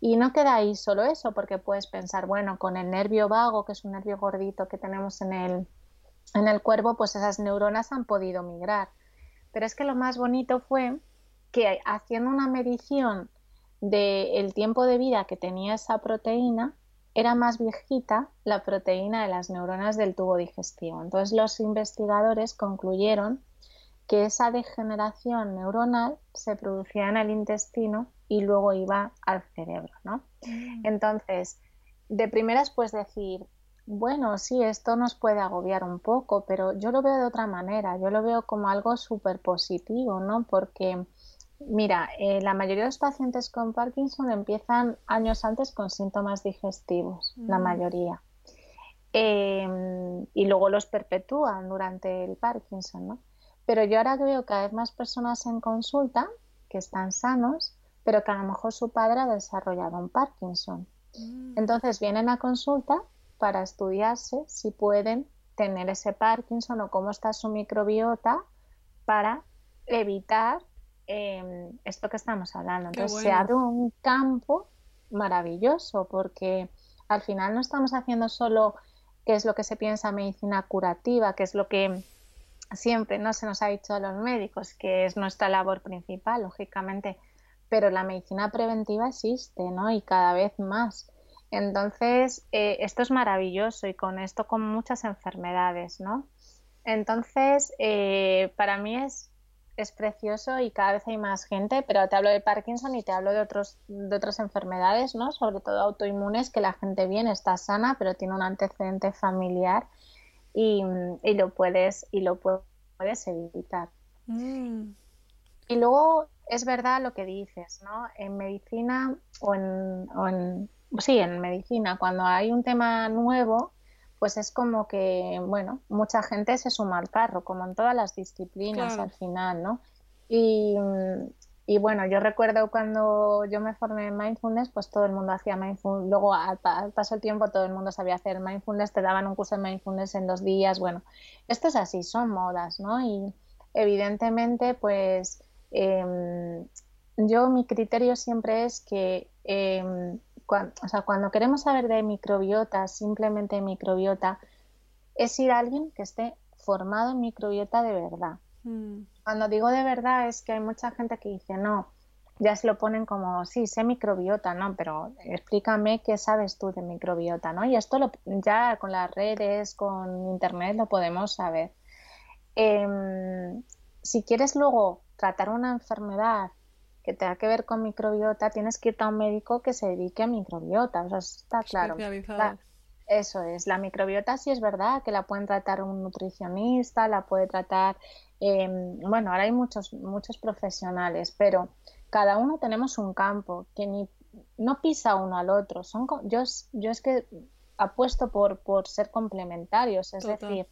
Y no queda ahí solo eso, porque puedes pensar, bueno, con el nervio vago, que es un nervio gordito que tenemos en el, en el cuerpo, pues esas neuronas han podido migrar. Pero es que lo más bonito fue que haciendo una medición del tiempo de vida que tenía esa proteína, era más viejita la proteína de las neuronas del tubo digestivo. Entonces los investigadores concluyeron que esa degeneración neuronal se producía en el intestino y luego iba al cerebro, ¿no? Mm. Entonces, de primeras puedes decir, bueno, sí, esto nos puede agobiar un poco, pero yo lo veo de otra manera, yo lo veo como algo súper positivo, ¿no? Porque, mira, eh, la mayoría de los pacientes con Parkinson empiezan años antes con síntomas digestivos, la mm. mayoría. Em, y luego los perpetúan durante el Parkinson, ¿no? Pero yo ahora veo cada vez más personas en consulta que están sanos, pero que a lo mejor su padre ha desarrollado un Parkinson. Mm. Entonces vienen a consulta para estudiarse si pueden tener ese Parkinson o cómo está su microbiota para evitar em, esto que estamos hablando. Entonces se abre un campo maravilloso porque al final no estamos haciendo solo qué es lo que se piensa medicina curativa, que es lo que siempre no se nos ha dicho a los médicos, que es nuestra labor principal, lógicamente, pero la medicina preventiva existe, ¿no? Y cada vez más. Entonces, eh, esto es maravilloso y con esto con muchas enfermedades, ¿no? Entonces, eh, para mí es, es precioso y cada vez hay más gente, pero te hablo de Parkinson y te hablo de, otros, de otras enfermedades, ¿no? Sobre todo autoinmunes, que la gente viene, está sana, pero tiene un antecedente familiar y, lo, puedes, y lo puedes evitar. Mm. Y luego es verdad lo que dices, ¿no? En medicina o en, o en sí, en medicina, cuando hay un tema nuevo, pues es como que, bueno, mucha gente se suma al carro, como en todas las disciplinas al final, ¿no? Y, y, bueno, yo recuerdo cuando yo me formé en mindfulness, pues todo el mundo hacía mindfulness, luego al, paso del tiempo todo el mundo sabía hacer mindfulness, te daban un curso de mindfulness en dos días, bueno, esto es así, son modas, ¿no? Y evidentemente, pues em, yo mi criterio siempre es que em, cuando, o sea, cuando queremos saber de microbiota, simplemente microbiota, es ir a alguien que esté formado en microbiota de verdad. Mm. Cuando digo de verdad es que hay mucha gente que dice, no, ya se lo ponen como, sí, sé microbiota, ¿no? Pero explícame qué sabes tú de microbiota, ¿no? Y esto lo, ya con las redes, con internet lo podemos saber. Em, si quieres luego tratar una enfermedad que tenga que ver con microbiota, tienes que irte a un médico que se dedique a microbiota. O sea, está claro. eso es. La microbiota sí es verdad que la pueden tratar un nutricionista, la puede tratar. Em, bueno, ahora hay muchos, muchos profesionales, pero cada uno tenemos un campo que ni no pisa uno al otro. Son, yo, yo es que apuesto por, por ser complementarios, es decir,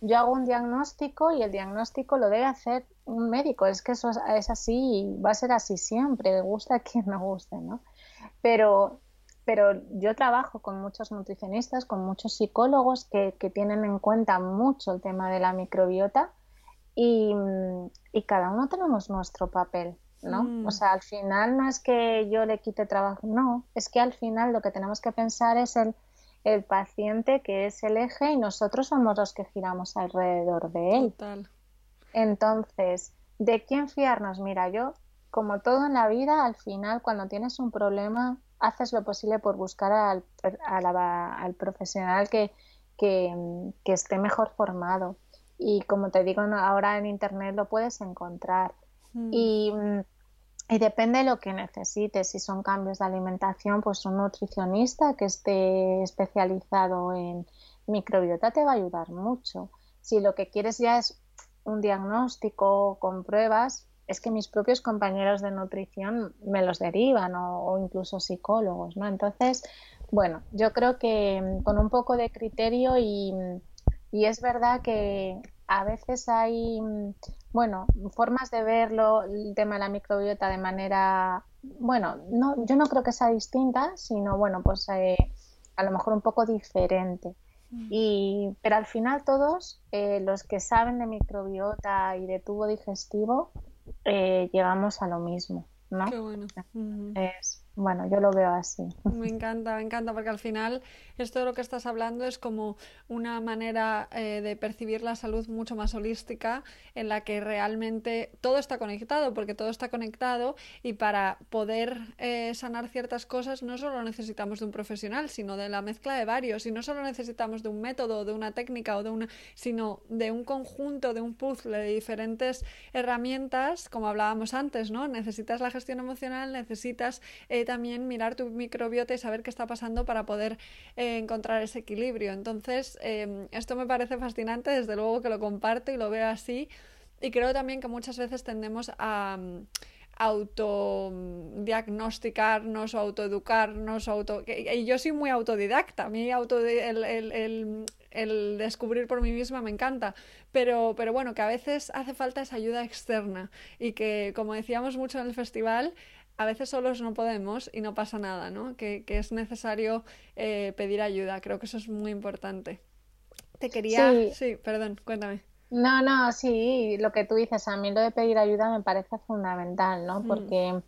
yo hago un diagnóstico y el diagnóstico lo debe hacer un médico. Es que eso es así y va a ser así siempre, le gusta a quien no guste, ¿no? Pero, pero yo trabajo con muchos nutricionistas, con muchos psicólogos que, tienen en cuenta mucho el tema de la microbiota y, cada uno tenemos nuestro papel. ¿no? Mm. O sea, al final no es que yo le quite trabajo, no, es que al final lo que tenemos que pensar es el el paciente que es el eje y nosotros somos los que giramos alrededor de él. Entonces, ¿de quién fiarnos? Mira, yo como todo en la vida, al final, cuando tienes un problema, haces lo posible por buscar al, al profesional que, que, esté mejor formado. Y como te digo, ahora en Internet lo puedes encontrar. Mm. Y, y, depende de lo que necesites. Si son cambios de alimentación, pues un nutricionista que esté especializado en microbiota te va a ayudar mucho. Si lo que quieres ya es un diagnóstico con pruebas, es que mis propios compañeros de nutrición me los derivan o, incluso psicólogos, ¿no? Entonces, bueno, yo creo que mm, con un poco de criterio y, y es verdad que a veces hay, mm, bueno, formas de verlo, el tema de la microbiota de manera, bueno, no, yo no creo que sea distinta, sino, bueno, pues eh, a lo mejor un poco diferente. Mm. Y, pero al final todos eh, los que saben de microbiota y de tubo digestivo eh, llegamos a lo mismo, ¿no? Qué bueno. Es, bueno, yo lo veo así. Me encanta, me encanta, porque al final esto de lo que estás hablando es como una manera eh, de percibir la salud mucho más holística, en la que realmente todo está conectado, porque todo está conectado y para poder eh, sanar ciertas cosas no solo necesitamos de un profesional, sino de la mezcla de varios, y no solo necesitamos de un método, de una técnica o de una, sino de un conjunto, de un puzzle de diferentes herramientas, como hablábamos antes, ¿no? Necesitas la gestión emocional, necesitas eh, también mirar tu microbiota y saber qué está pasando para poder eh, encontrar ese equilibrio. Entonces, em, esto me parece fascinante, desde luego que lo comparto y lo veo así. Y creo también que muchas veces tendemos a mm, autodiagnosticarnos o autoeducarnos. Auto... Y yo soy muy autodidacta, a mí auto... el, el, el, descubrir por mí misma me encanta, pero, pero bueno, que a veces hace falta esa ayuda externa y que, como decíamos mucho en el festival, a veces solos no podemos y no pasa nada, ¿no? Que, es necesario eh, pedir ayuda. Creo que eso es muy importante. Te quería... Sí. perdón, cuéntame. No, no, sí, lo que tú dices, a mí lo de pedir ayuda me parece fundamental, ¿no? Mm. Porque,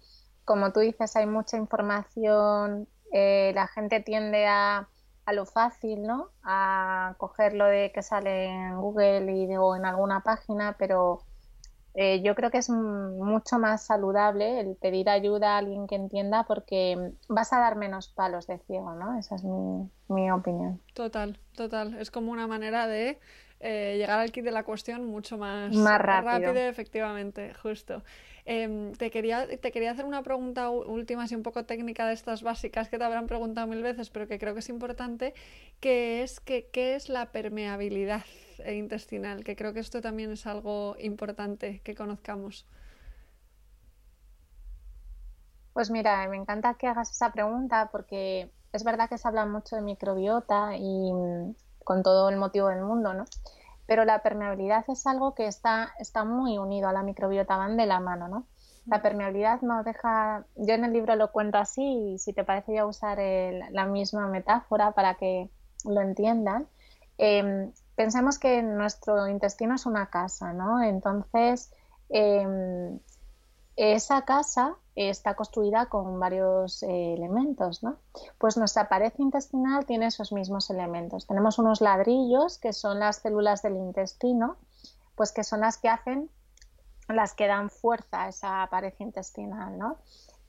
como tú dices, hay mucha información, eh, la gente tiende a, a, lo fácil, ¿no? A coger lo de que sale en Google y, o en alguna página, pero eh, yo creo que es mucho más saludable el pedir ayuda a alguien que entienda porque vas a dar menos palos de ciego, ¿no? Esa es mi, opinión. Total, total. Es como una manera de eh, llegar al kit de la cuestión mucho más, más rápido. rápido. efectivamente, justo. Em, te, quería, te quería hacer una pregunta última, así un poco técnica de estas básicas que te habrán preguntado mil veces, pero que creo que es importante, que es que, ¿qué es la permeabilidad intestinal? Que creo que esto también es algo importante que conozcamos. Pues mira, me encanta que hagas esa pregunta porque es verdad que se habla mucho de microbiota y mm, con todo el motivo del mundo, ¿no? pero la permeabilidad es algo que está, está muy unido a la microbiota, van de la mano, ¿no? La permeabilidad nos deja, yo en el libro lo cuento así y si te parece voy a usar la misma metáfora para que lo entiendan. Em, pensemos que nuestro intestino es una casa, ¿no? Entonces, em, esa casa está construida con varios eh, elementos, ¿no? Pues nuestra pared intestinal tiene esos mismos elementos. Tenemos unos ladrillos que son las células del intestino, pues que son las que hacen, las que dan fuerza a esa pared intestinal, ¿no?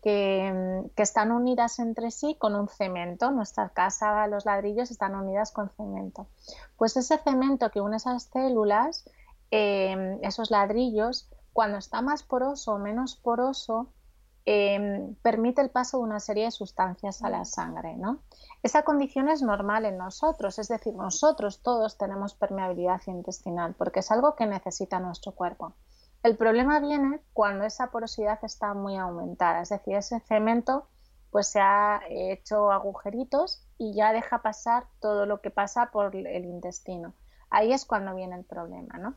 Que, que, están unidas entre sí con un cemento. Nuestra casa, los ladrillos están unidas con cemento. Pues ese cemento que une esas células, eh, esos ladrillos, cuando está más poroso o menos poroso, Em, permite el paso de una serie de sustancias a la sangre. ¿no? Esa condición es normal en nosotros, es decir, nosotros todos tenemos permeabilidad intestinal porque es algo que necesita nuestro cuerpo. El problema viene cuando esa porosidad está muy aumentada, es decir, ese cemento pues se ha hecho agujeritos y ya deja pasar todo lo que pasa por el intestino. Ahí es cuando viene el problema, ¿no?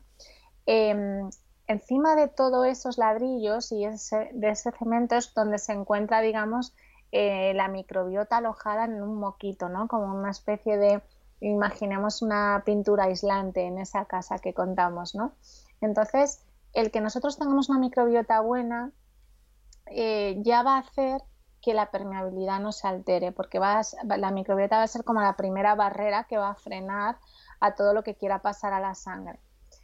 Em, encima de todos esos ladrillos y ese, de ese cemento es donde se encuentra, digamos, eh, la microbiota alojada en un moquito, ¿no? Como una especie de, imaginemos una pintura aislante en esa casa que contamos, ¿no? Entonces, el que nosotros tengamos una microbiota buena eh, ya va a hacer que la permeabilidad no se altere, porque va la microbiota va a ser como la primera barrera que va a frenar a todo lo que quiera pasar a la sangre.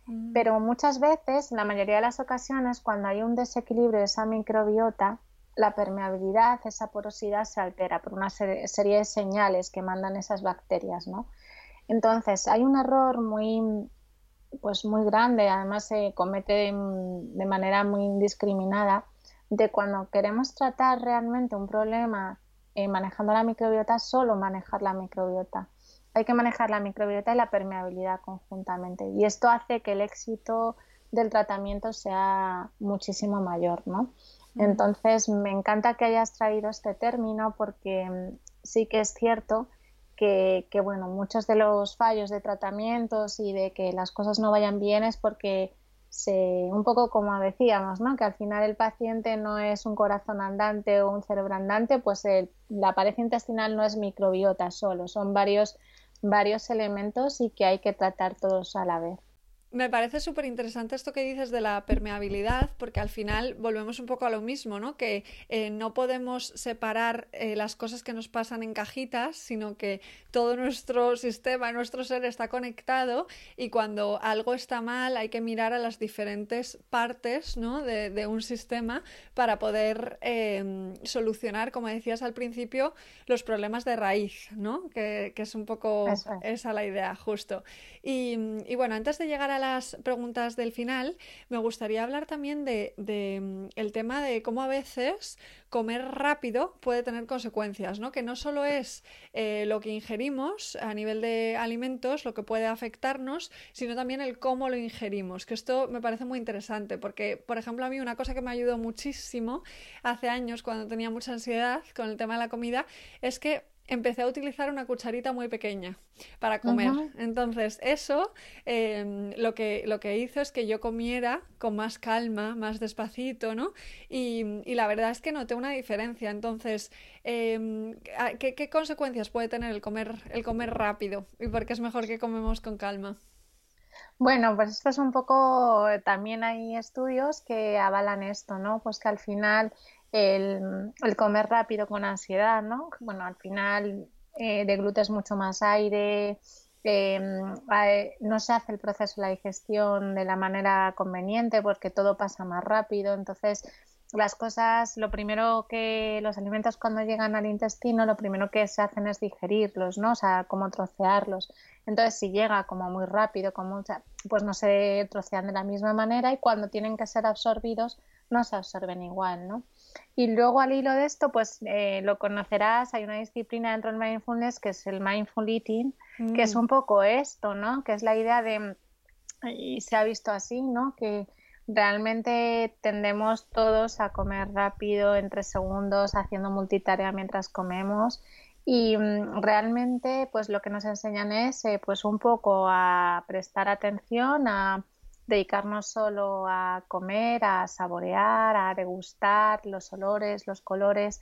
Mm. Pero muchas veces, la mayoría de las ocasiones, cuando hay un desequilibrio de esa microbiota, la permeabilidad, esa porosidad se altera por una serie de señales que mandan esas bacterias, ¿no? Entonces, hay un error muy, pues muy grande, además se comete de, manera muy indiscriminada, de cuando queremos tratar realmente un problema eh, manejando la microbiota, solo manejar la microbiota. Hay que manejar la microbiota y la permeabilidad conjuntamente. Y esto hace que el éxito del tratamiento sea muchísimo mayor, ¿no? Entonces, me encanta que hayas traído este término porque mm, sí que es cierto que, bueno, muchos de los fallos de tratamientos y de que las cosas no vayan bien es porque se, un poco como decíamos, ¿no? que al final el paciente no es un corazón andante o un cerebro andante, pues la pared intestinal no es microbiota solo, son varios, varios elementos y que hay que tratar todos a la vez. Me parece súper interesante esto que dices de la permeabilidad, porque al final volvemos un poco a lo mismo, ¿no? Que eh, no podemos separar eh, las cosas que nos pasan en cajitas, sino que todo nuestro sistema, nuestro ser está conectado y cuando algo está mal hay que mirar a las diferentes partes, ¿no? de, un sistema para poder em, solucionar, como decías al principio, los problemas de raíz, ¿no? Que, es un poco esa la idea, justo. Y, y bueno, antes de llegar a las preguntas del final, me gustaría hablar también de, mm, el tema de cómo a veces comer rápido puede tener consecuencias, ¿no? Que no solo es eh, lo que ingerimos a nivel de alimentos lo que puede afectarnos, sino también el cómo lo ingerimos, que esto me parece muy interesante, porque, por ejemplo, a mí una cosa que me ayudó muchísimo hace años cuando tenía mucha ansiedad con el tema de la comida es que empecé a utilizar una cucharita muy pequeña para comer. Entonces, eso em, lo, que, lo que hizo es que yo comiera con más calma, más despacito, ¿no? Y, la verdad es que noté una diferencia. Entonces, em, ¿qué, ¿qué, consecuencias puede tener el comer, el comer rápido? ¿Y por qué es mejor que comemos con calma? Bueno, pues esto es un poco, también hay estudios que avalan esto, ¿no? Pues que al final el, comer rápido con ansiedad, ¿no? Bueno, al final eh, deglutes mucho más aire, em, no se hace el proceso de la digestión de la manera conveniente porque todo pasa más rápido, entonces las cosas, lo primero que los alimentos cuando llegan al intestino, lo primero que se hacen es digerirlos, ¿no? O sea, como trocearlos. Entonces, si llega como muy rápido, como pues no se trocean de la misma manera y cuando tienen que ser absorbidos, no se absorben igual, ¿no? Y luego al hilo de esto, pues eh, lo conocerás, hay una disciplina dentro del mindfulness que es el mindful eating, que es mm. un poco esto, ¿no? Que es la idea de, y se ha visto así, ¿no? Que realmente tendemos todos a comer rápido, en tres segundos, haciendo multitarea mientras comemos. Y mm, realmente, pues lo que nos enseñan es, eh, pues un poco a prestar atención, a dedicarnos solo a comer, a saborear, a degustar los olores, los colores,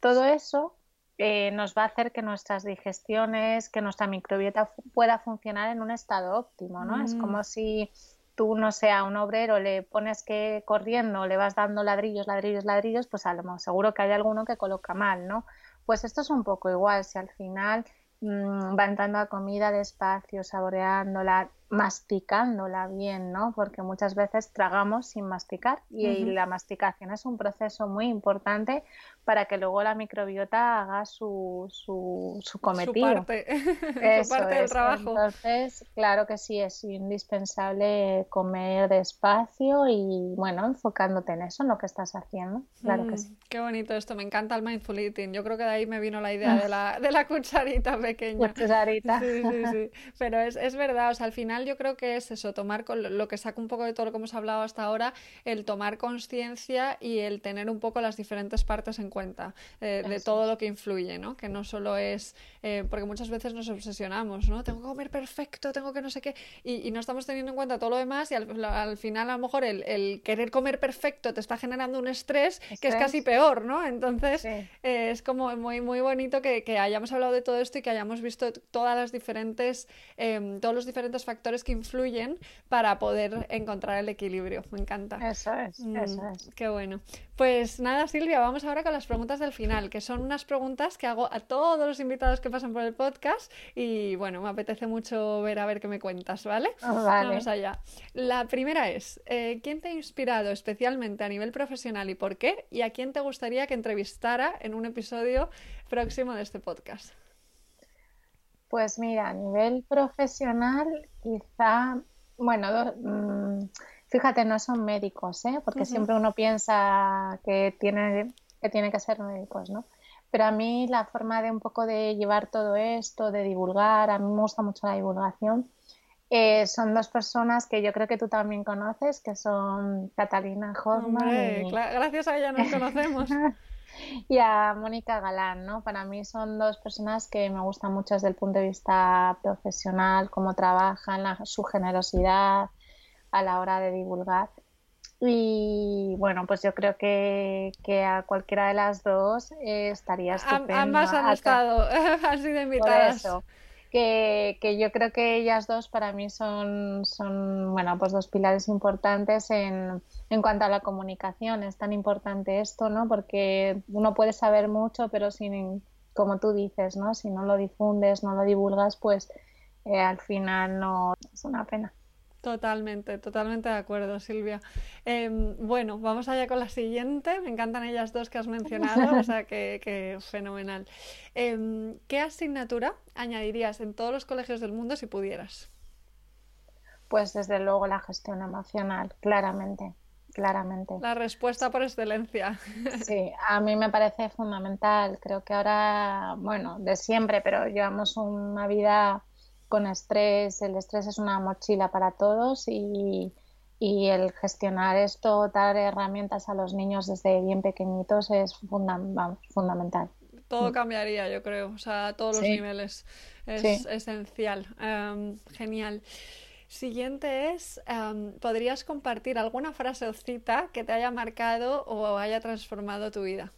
todo eso eh, nos va a hacer que nuestras digestiones, que nuestra microbiota pueda funcionar en un estado óptimo, ¿no? Es como mm. si tú, no sé, a un obrero le pones que corriendo, le vas dando ladrillos, ladrillos, ladrillos, pues a lo seguro que hay alguno que coloca mal, ¿no? Pues esto es un poco igual, si al final mmm, va entrando a comida despacio, saboreándola, masticándola bien, ¿no? Porque muchas veces tragamos sin masticar y, la masticación es un proceso muy importante para que luego la microbiota haga su, su, su cometido. Su parte, su parte del trabajo. Entonces, claro que sí, es indispensable comer despacio y, bueno, enfocándote en eso, en lo que estás haciendo. Claro que mm, sí. Qué bonito esto, me encanta el mindful eating. Yo creo que de ahí me vino la idea de la, de la cucharita pequeña. Cucharita. Sí, sí, sí. Pero es, es verdad, o sea, al final yo creo que es eso, tomar con lo que saca un poco de todo lo que hemos hablado hasta ahora, el tomar conciencia y el tener un poco las diferentes partes en cuenta eh, de todo lo que influye, ¿no? Que no solo es, eh, porque muchas veces nos obsesionamos, ¿no? Tengo que comer perfecto, tengo que no sé qué, y, no estamos teniendo en cuenta todo lo demás y al, final a lo mejor el, querer comer perfecto te está generando un estrés, que es casi peor, ¿no? Entonces eh, es como muy, muy bonito que, que hayamos hablado de todo esto y que hayamos hayamos visto todas las diferentes, em, todos los diferentes factores que influyen para poder encontrar el equilibrio. Me encanta. Eso es, mm, eso es. Qué bueno. Pues nada, Silvia, vamos ahora con las preguntas del final, que son unas preguntas que hago a todos los invitados que pasan por el podcast y bueno, me apetece mucho ver a ver qué me cuentas, ¿vale? Vamos allá. La primera es, eh, ¿quién te ha inspirado especialmente a nivel profesional y por qué? ¿Y a quién te gustaría que entrevistara en un episodio próximo de este podcast? Pues mira, a nivel profesional, quizá, bueno, mm, fíjate, no son médicos, ¿eh? porque siempre uno piensa que tiene, que tiene que ser médicos, ¿no? Pero a mí la forma de un poco de llevar todo esto, de divulgar, a mí me gusta mucho la divulgación. Eh, son dos personas que yo creo que tú también conoces, que son Catalina Hoffman. Gracias a ella nos conocemos. y a Mónica Galán, ¿no? Para mí son dos personas que me gustan mucho desde el punto de vista profesional, cómo trabajan, su generosidad a la hora de divulgar. Y bueno, pues yo creo que, a cualquiera de las dos eh, estaría estupendo. Ambas han estado, han sido invitadas que, yo creo que ellas dos para mí son, son bueno, pues dos pilares importantes en, en cuanto a la comunicación. Es tan importante esto, ¿no? Porque uno puede saber mucho, pero sin, como tú dices, ¿no? Si no lo difundes, no lo divulgas, pues eh, al final no es una pena. Totalmente, totalmente de acuerdo, Silvia. Em, bueno, vamos allá con la siguiente. Me encantan ellas dos que has mencionado, o sea que, fenomenal. Em, ¿Qué asignatura añadirías en todos los colegios del mundo si pudieras? Pues desde luego la gestión emocional, claramente, claramente. La respuesta por excelencia. Sí, a mí me parece fundamental. Creo que ahora, bueno, de siempre, pero llevamos una vida con estrés. El estrés es una mochila para todos y, el gestionar esto, dar herramientas a los niños desde bien pequeñitos es fundamental. Todo cambiaría, yo creo, o sea, a todos los niveles. Es esencial. Em, genial. Siguiente es, em, ¿podrías compartir alguna frase o cita que te haya marcado o haya transformado tu vida?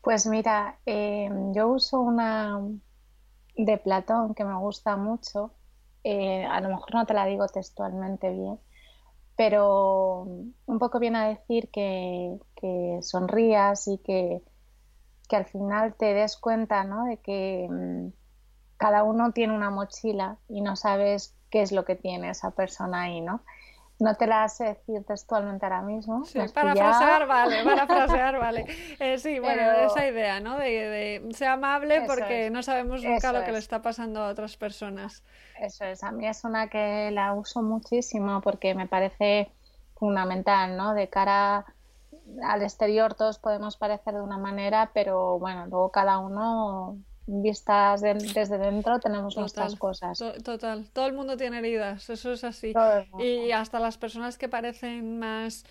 Pues mira, em, yo uso una, de Platón que me gusta mucho. Eh, a lo mejor no te la digo textualmente bien, pero un poco viene a decir que, sonrías y que, que, al final te des cuenta ¿no? de que mm, cada uno tiene una mochila y no sabes qué es lo que tiene esa persona ahí, ¿no? No te la sé decir textualmente ahora mismo. Sí, parafrasear, vale, parafrasear, vale. Eh, sí, bueno, esa idea, ¿no? De, de ser amable porque no sabemos nunca lo que le está pasando a otras personas. Eso es, a mí es una que la uso muchísimo porque me parece fundamental, ¿no? De cara al exterior todos podemos parecer de una manera, pero bueno, luego cada uno vistas desde dentro tenemos nuestras cosas. total, todo el mundo tiene heridas, eso es así. Y hasta las personas que parecen más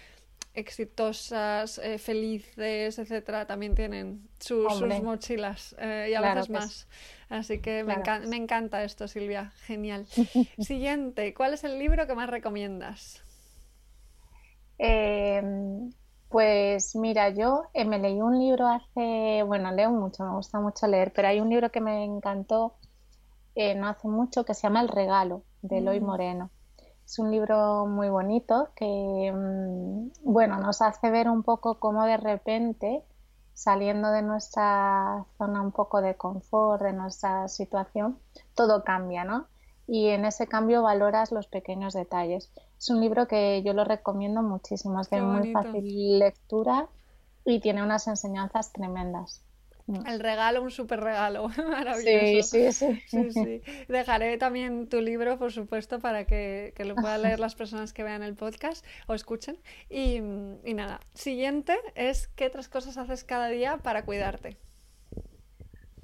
exitosas, eh, felices, etcétera, también tienen sus mochilas eh, y a veces más. Así que me, me, encanta esto, Silvia. Genial. Siguiente, ¿cuál es el libro que más recomiendas? Eh, pues mira, yo eh, me leí un libro hace, bueno, leo mucho, me gusta mucho leer, pero hay un libro que me encantó eh, no hace mucho que se llama El regalo de Eloy mm. Moreno. Es un libro muy bonito que, mm, bueno, nos hace ver un poco cómo de repente, saliendo de nuestra zona un poco de confort, de nuestra situación, todo cambia, ¿no? Y en ese cambio valoras los pequeños detalles. Es un libro que yo lo recomiendo muchísimo, es de muy fácil lectura y tiene unas enseñanzas tremendas. Mm. El regalo, un súper regalo, maravilloso. Sí, sí, sí, Dejaré también tu libro, por supuesto, para que, lo puedan leer las personas que vean el podcast o escuchen. Y, nada, siguiente es qué otras cosas haces cada día para cuidarte.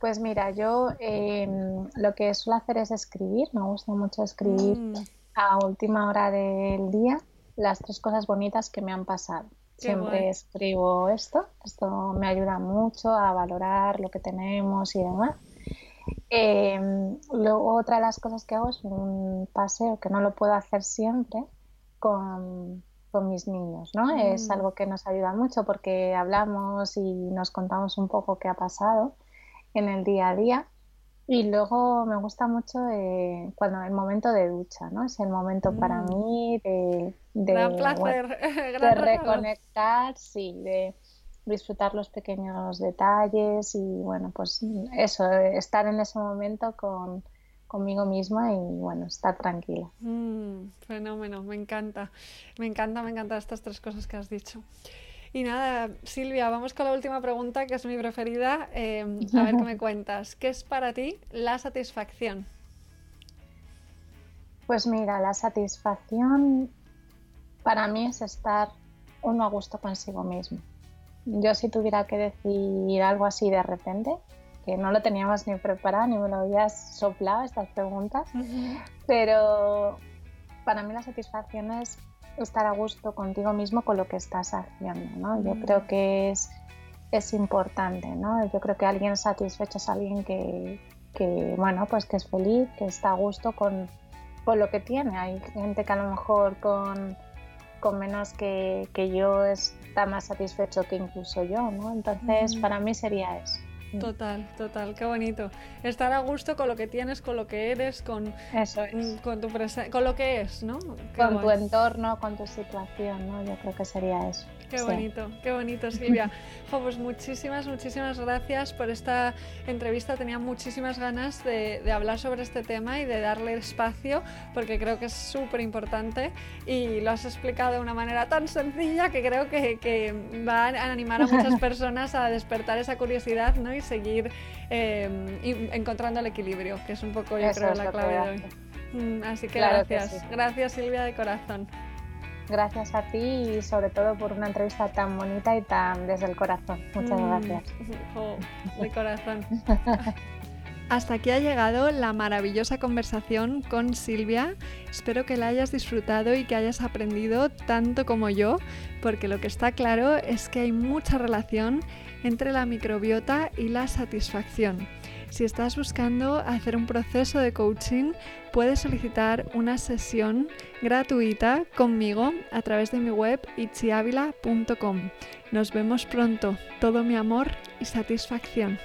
Pues mira, yo em, lo que suelo hacer es escribir, me gusta mucho escribir. Mm a última hora del día las tres cosas bonitas que me han pasado. Siempre escribo esto, esto me ayuda mucho a valorar lo que tenemos y demás. Em, luego otra de las cosas que hago es un paseo que no lo puedo hacer siempre con, con mis niños, ¿no? Es mm. algo que nos ayuda mucho porque hablamos y nos contamos un poco qué ha pasado en el día a día Y luego me gusta mucho eh, cuando el momento de ducha, ¿no? Es el momento para Mm. mí de, de, Gran placer, de gran reconectar, sí, de disfrutar los pequeños detalles y bueno, pues eso, eh, estar en ese momento con, conmigo misma y bueno, estar tranquila. Mm, fenómeno, me encanta. Me encanta, me encantan estas tres cosas que has dicho. Y nada, Silvia, vamos con la última pregunta, que es mi preferida. Eh, a ver qué me cuentas. ¿Qué es para ti la satisfacción? Pues mira, la satisfacción para mí es estar uno a gusto consigo mismo. Yo si tuviera que decir algo así de repente, que no lo teníamos ni preparado ni me lo habías soplado estas preguntas, pero para mí la satisfacción es estar a gusto contigo mismo con lo que estás haciendo, ¿no? Yo Mm. creo que es, es importante, ¿no? Yo creo que alguien satisfecho es alguien que, que, bueno, pues que es feliz, que está a gusto con, con lo que tiene. Hay gente que a lo mejor con, con menos que, que yo está más satisfecho que incluso yo, ¿no? Entonces, Mm. para mí sería eso. Total, total, qué bonito. Estar a gusto con lo que tienes, con lo que eres, con, Eso es. con tu con lo que es, ¿no? Qué Con tu entorno, con tu situación, ¿no? Yo creo que sería eso. Qué Sí. bonito, qué bonito, Silvia. Jo, pues muchísimas, muchísimas gracias por esta entrevista. Tenía muchísimas ganas de, de hablar sobre este tema y de darle espacio, porque creo que es súper importante y lo has explicado de una manera tan sencilla que creo que, que va a animar a muchas personas a despertar esa curiosidad ¿no? y seguir eh, encontrando el equilibrio, que es un poco, yo Eso creo, la clave de hoy. Mm, Así que Claro que gracias, sí. gracias Silvia de corazón. Gracias a ti y sobre todo por una entrevista tan bonita y tan desde el corazón. Muchas Mm, gracias. jo, de corazón. Hasta aquí ha llegado la maravillosa conversación con Silvia. Espero que la hayas disfrutado y que hayas aprendido tanto como yo, porque lo que está claro es que hay mucha relación entre la microbiota y la satisfacción. Si estás buscando hacer un proceso de coaching, puedes solicitar una sesión gratuita conmigo a través de mi web itziavila.com. Nos vemos pronto. Todo mi amor y satisfacción.